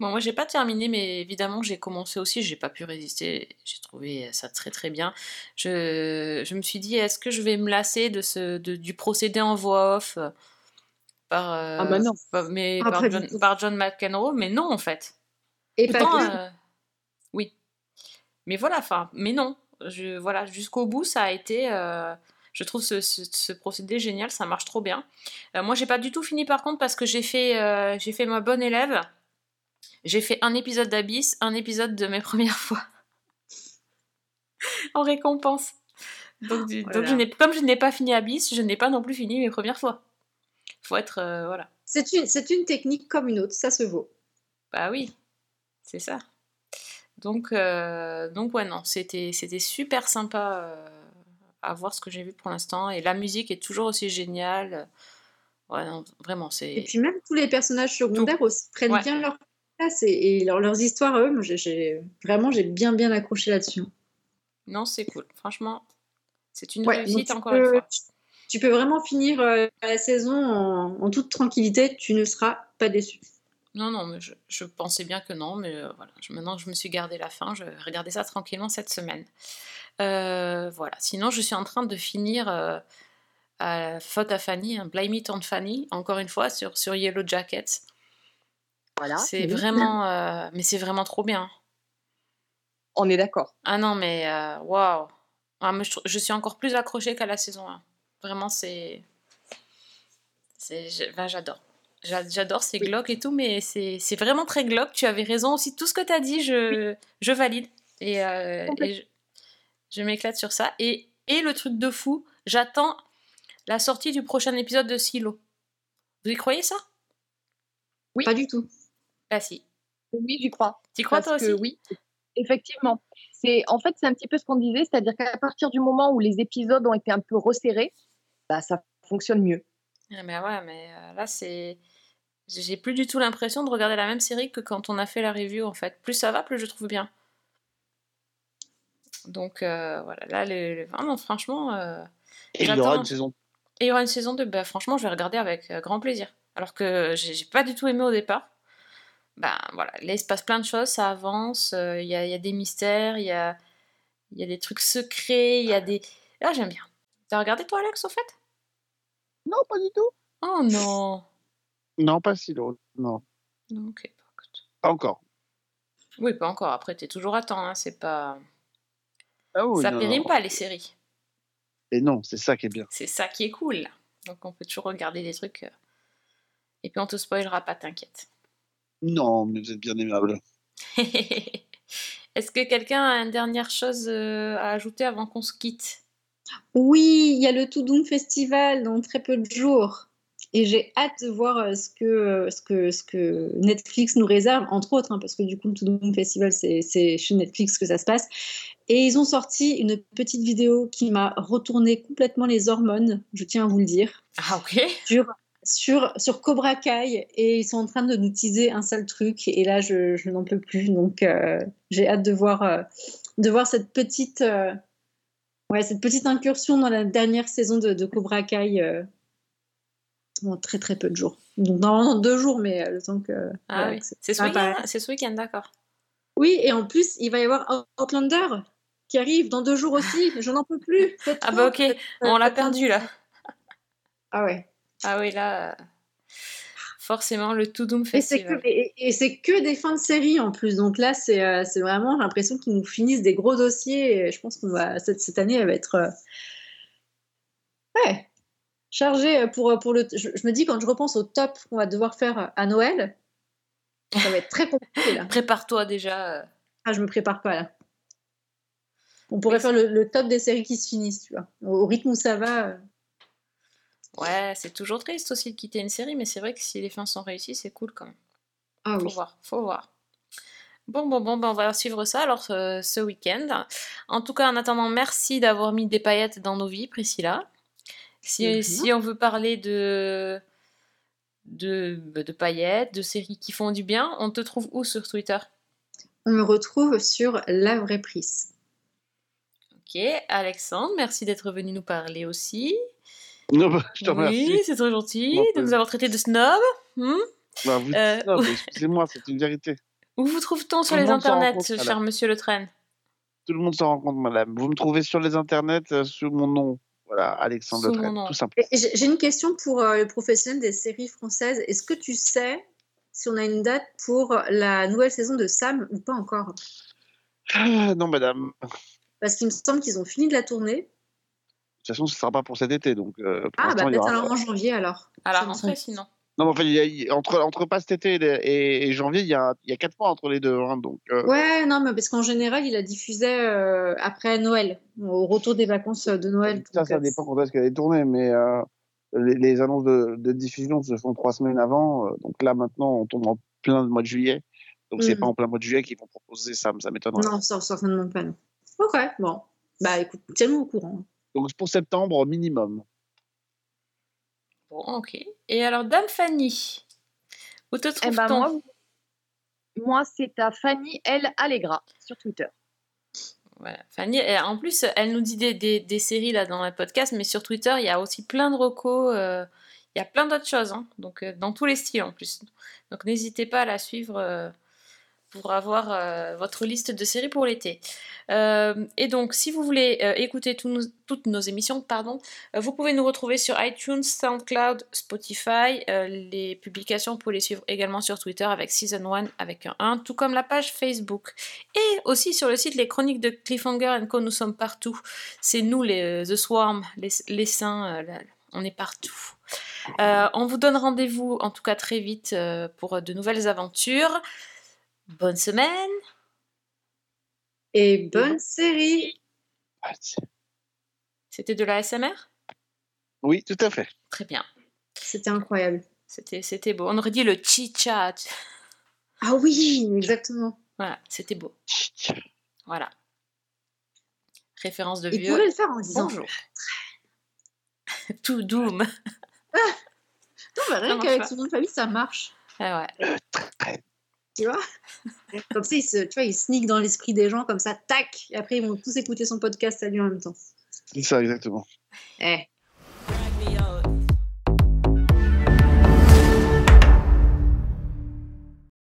Bon, moi, j'ai pas terminé, mais évidemment, j'ai commencé aussi, j'ai pas pu résister. J'ai trouvé ça très très bien. Je, je me suis dit, est-ce que je vais me lasser de ce, de- du procédé en voix off? euh, par, euh, Ah bah non. par- mais Ah, par, John, tout. par John McEnroe, mais non, en fait. Et pas Pourtant, euh, oui. Mais voilà, enfin, mais non. Je, voilà, jusqu'au bout, ça a été. euh, je trouve ce, ce- ce procédé génial, ça marche trop bien. Euh, moi, j'ai pas du tout fini par contre parce que j'ai fait, euh, j'ai fait ma bonne élève. J'ai fait un épisode d'Abyss, un épisode de mes premières fois. en récompense. Donc, donc je comme je n'ai pas fini Abyss, je n'ai pas non plus fini mes premières fois. Faut être. euh, voilà. C'est une, c'est une technique comme une autre, ça se vaut. Bah oui, c'est ça. Donc, euh, donc ouais, non, c'était, c'était super sympa euh, à voir ce que j'ai vu pour l'instant. Et la musique est toujours aussi géniale. Ouais, non, vraiment, c'est... Et puis même tous les personnages secondaires aussi prennent Ouais. bien leur place et, et leur- leurs histoires à eux. Moi, j'ai- j'ai, vraiment, j'ai bien bien accroché là-dessus. Non, c'est cool. Franchement, c'est une Ouais, réussite encore une fois. Tu- peux vraiment finir euh, la saison en, en toute tranquillité, tu ne seras pas déçu. Non, non, mais je, je pensais bien que non, mais euh, voilà. Je- maintenant, je me suis gardé la fin. Je vais regarder ça tranquillement cette semaine. Euh, voilà. Sinon, je suis en train de finir euh, à Faute à Fanny, un Blame It on Fanny, encore une fois, sur, sur Yellow Jackets. Voilà. C'est Oui. vraiment, euh, mais c'est vraiment trop bien. On est d'accord. Ah non, mais waouh! Ah, mais je, je suis encore plus accrochée qu'à la saison 1. Vraiment, c'est. ben, J'adore. J'a- J'adore, c'est glauque et tout, mais c'est c'est vraiment très glauque. Tu avais raison aussi. Tout ce que tu as dit, je, je valide. Et, euh, et, je, Je m'éclate sur ça. Et, et le truc de fou, j'attends la sortie du prochain épisode de Silo. Vous y croyez ça? Oui. Pas du tout. Ah si. Oui, j'y crois. T'y crois Parce toi que aussi oui, effectivement. C'est en fait c'est un petit peu ce qu'on disait, c'est-à-dire qu'à partir du moment où les épisodes ont été un peu resserrés, bah, ça fonctionne mieux. Ah, mais ouais, mais euh, là c'est. J'ai plus du tout l'impression de regarder la même série que quand on a fait la review en fait. Plus ça va, plus je trouve bien. Donc euh, voilà, là, le, le- vraiment, franchement. euh, Et il y aura une saison. Et il y aura une saison 2, bah, franchement, je vais regarder avec grand plaisir. Alors que j'ai pas du tout aimé au départ. Ben voilà, là il se passe plein de choses, ça avance, euh, il y, a, il y a des mystères, il y a, il y a des trucs secrets, il y a des. Là j'aime bien. T'as regardé toi, Alex, au fait? Non, pas du tout. Oh non Non, pas si lourd. Non, Ok. pas encore. Oui, pas encore, après t'es toujours à temps, hein, c'est pas. Ah oui, ça non, périme non. pas les séries. Et non, c'est ça qui est bien. C'est ça qui est cool. Donc on peut toujours regarder des trucs. euh, Et puis on te spoilera pas, t'inquiète. Non, mais vous êtes bien aimable. Est-ce que quelqu'un a une dernière chose euh, à ajouter avant qu'on se quitte? Oui, il y a le Toudoum Festival dans très peu de jours. Et j'ai hâte de voir euh, ce que, euh, ce, que, ce que Netflix nous réserve, entre autres, hein, parce que du coup, le Toudoum Festival, c'est c'est chez Netflix que ça se passe. Et ils ont sorti une petite vidéo qui m'a retourné complètement les hormones, je tiens à vous le dire. Ah, ok. Sur, sur, sur Cobra Kai. Et ils sont en train de nous teaser un sale truc. Et là, je, je n'en peux plus. Donc, euh, j'ai hâte de voir, euh, de voir cette petite. euh, Ouais, cette petite incursion dans la dernière saison de, de Cobra Kai euh, en très très peu de jours. Donc normalement deux jours, mais euh, le temps que. Ah voilà, oui, c'est ce week-end, ce week-end, d'accord. Oui, et en plus, il va y avoir Outlander qui arrive dans deux jours aussi. Je n'en peux plus. Ah bah ok, on l'a perdu là. Ah ouais. Ah oui, là, forcément, le To Doom Et c'est que, Festival. et, c'est que des fins de série en plus. Donc là, c'est euh, c'est vraiment j'ai l'impression qu'ils nous finissent des gros dossiers. Et je pense qu'on va cette, cette année, elle va être euh, ouais chargée pour pour le. Je, je me dis quand je repense au top qu'on va devoir faire à Noël, ça va être très compliqué là. Prépare-toi déjà. euh. Ah, je me prépare pas là. On pourrait faire le, le top des séries qui se finissent, tu vois. Au, au rythme où ça va. Ouais, c'est toujours triste aussi de quitter une série, mais c'est vrai que si les fins sont réussies, c'est cool quand même. Ah faut oui. voir, faut voir. Bon, bon, bon, ben on va suivre ça alors ce, ce week-end. En tout cas, en attendant, merci d'avoir mis des paillettes dans nos vies, Priscilla. Si, si on veut parler de, de, bah, de paillettes, de séries qui font du bien, on te trouve où sur Twitter? On me retrouve sur La Vraie Prise. Ok, Alexandre, merci d'être venu nous parler aussi. Non, bah, je te remercie. Oui, c'est très gentil Bon, de nous avoir traité de snob. Hmm? Bah, vous Euh, excusez-moi, c'est une vérité. Où vous trouve-t-on sur Tout le les monde s'en rend internets, compte, cher madame. monsieur Le Train? Tout le monde s'en rend compte, madame. Vous me trouvez sur les internets euh, sous mon nom. Voilà, Alexandre Sous Le mon Train, nom. tout simplement. J'ai une question pour euh, le professionnel des séries françaises. Est-ce que tu sais si on a une date pour la nouvelle saison de Sam ou pas encore? Ah, non, madame. Parce qu'il me semble qu'ils ont fini de la tourner. Toute façon, ce ne sera pas pour cet été, donc euh, pour Ah, bah peut-être aura alors pas. en janvier alors. À la rentrée, sinon. Non, mais enfin, il y a- il- entre, entre pas cet été et, et- et janvier, il y a, il y a quatre mois entre les deux. hein, donc, euh, Ouais, non, mais parce qu'en général, il la diffusait euh, après Noël, au retour des vacances de Noël. ça, ça euh, dépend quand est-ce qu'elle est tournée, mais euh, les, les annonces de, de diffusion se font trois semaines avant. euh, donc là, maintenant, on tombe en plein mois de juillet. Donc, c'est Mhm. pas en plein mois de juillet qu'ils vont proposer ça, ça m'étonnerait. Non, ça certainement pas. Non. Ok, bon. Bah écoute, tiens-moi au courant. Donc, pour septembre, minimum. Bon, ok. Et alors, Dame Fanny, où te Eh trouve-t-on ben, moi, moi c'est à Fanny L. Allegra sur Twitter. Voilà. Fanny, et en plus, elle nous dit des, des- des séries là dans le podcast, mais sur Twitter, il y a aussi plein de recos. euh, il y a plein d'autres choses, hein, donc euh, dans tous les styles en plus. Donc n'hésitez pas à la suivre euh, pour avoir euh, votre liste de séries pour l'été. Euh, et donc, si vous voulez euh, écouter toutes nos émissions, pardon, vous pouvez nous retrouver sur iTunes, SoundCloud, Spotify. Les publications, vous pouvez les suivre également sur Twitter avec Season 1 avec un 1, tout comme la page Facebook. Et aussi sur le site Les Chroniques de Cliffhanger Co. Nous sommes partout. C'est nous, les The Swarm, les, saints, on est partout. On vous donne rendez-vous en tout cas très vite pour de nouvelles aventures. Bonne semaine Et bonne série Ah, C'était de la SMR Oui, tout à fait. Très bien. C'était incroyable. C'était c'était beau. On aurait dit le chicha. Ah oui, exactement. Voilà, c'était beau. Voilà. Référence de Il vieux. pourrait le faire en disant Bonjour. Tout doom. Non, mais Ça rien qu'avec son nom de famille, ça marche. Ah ouais. Tu vois Comme ça, il se, tu vois, il sneak dans l'esprit des gens, comme ça, tac Et après, ils vont tous écouter son podcast à lui en même temps. C'est ça, exactement. Eh,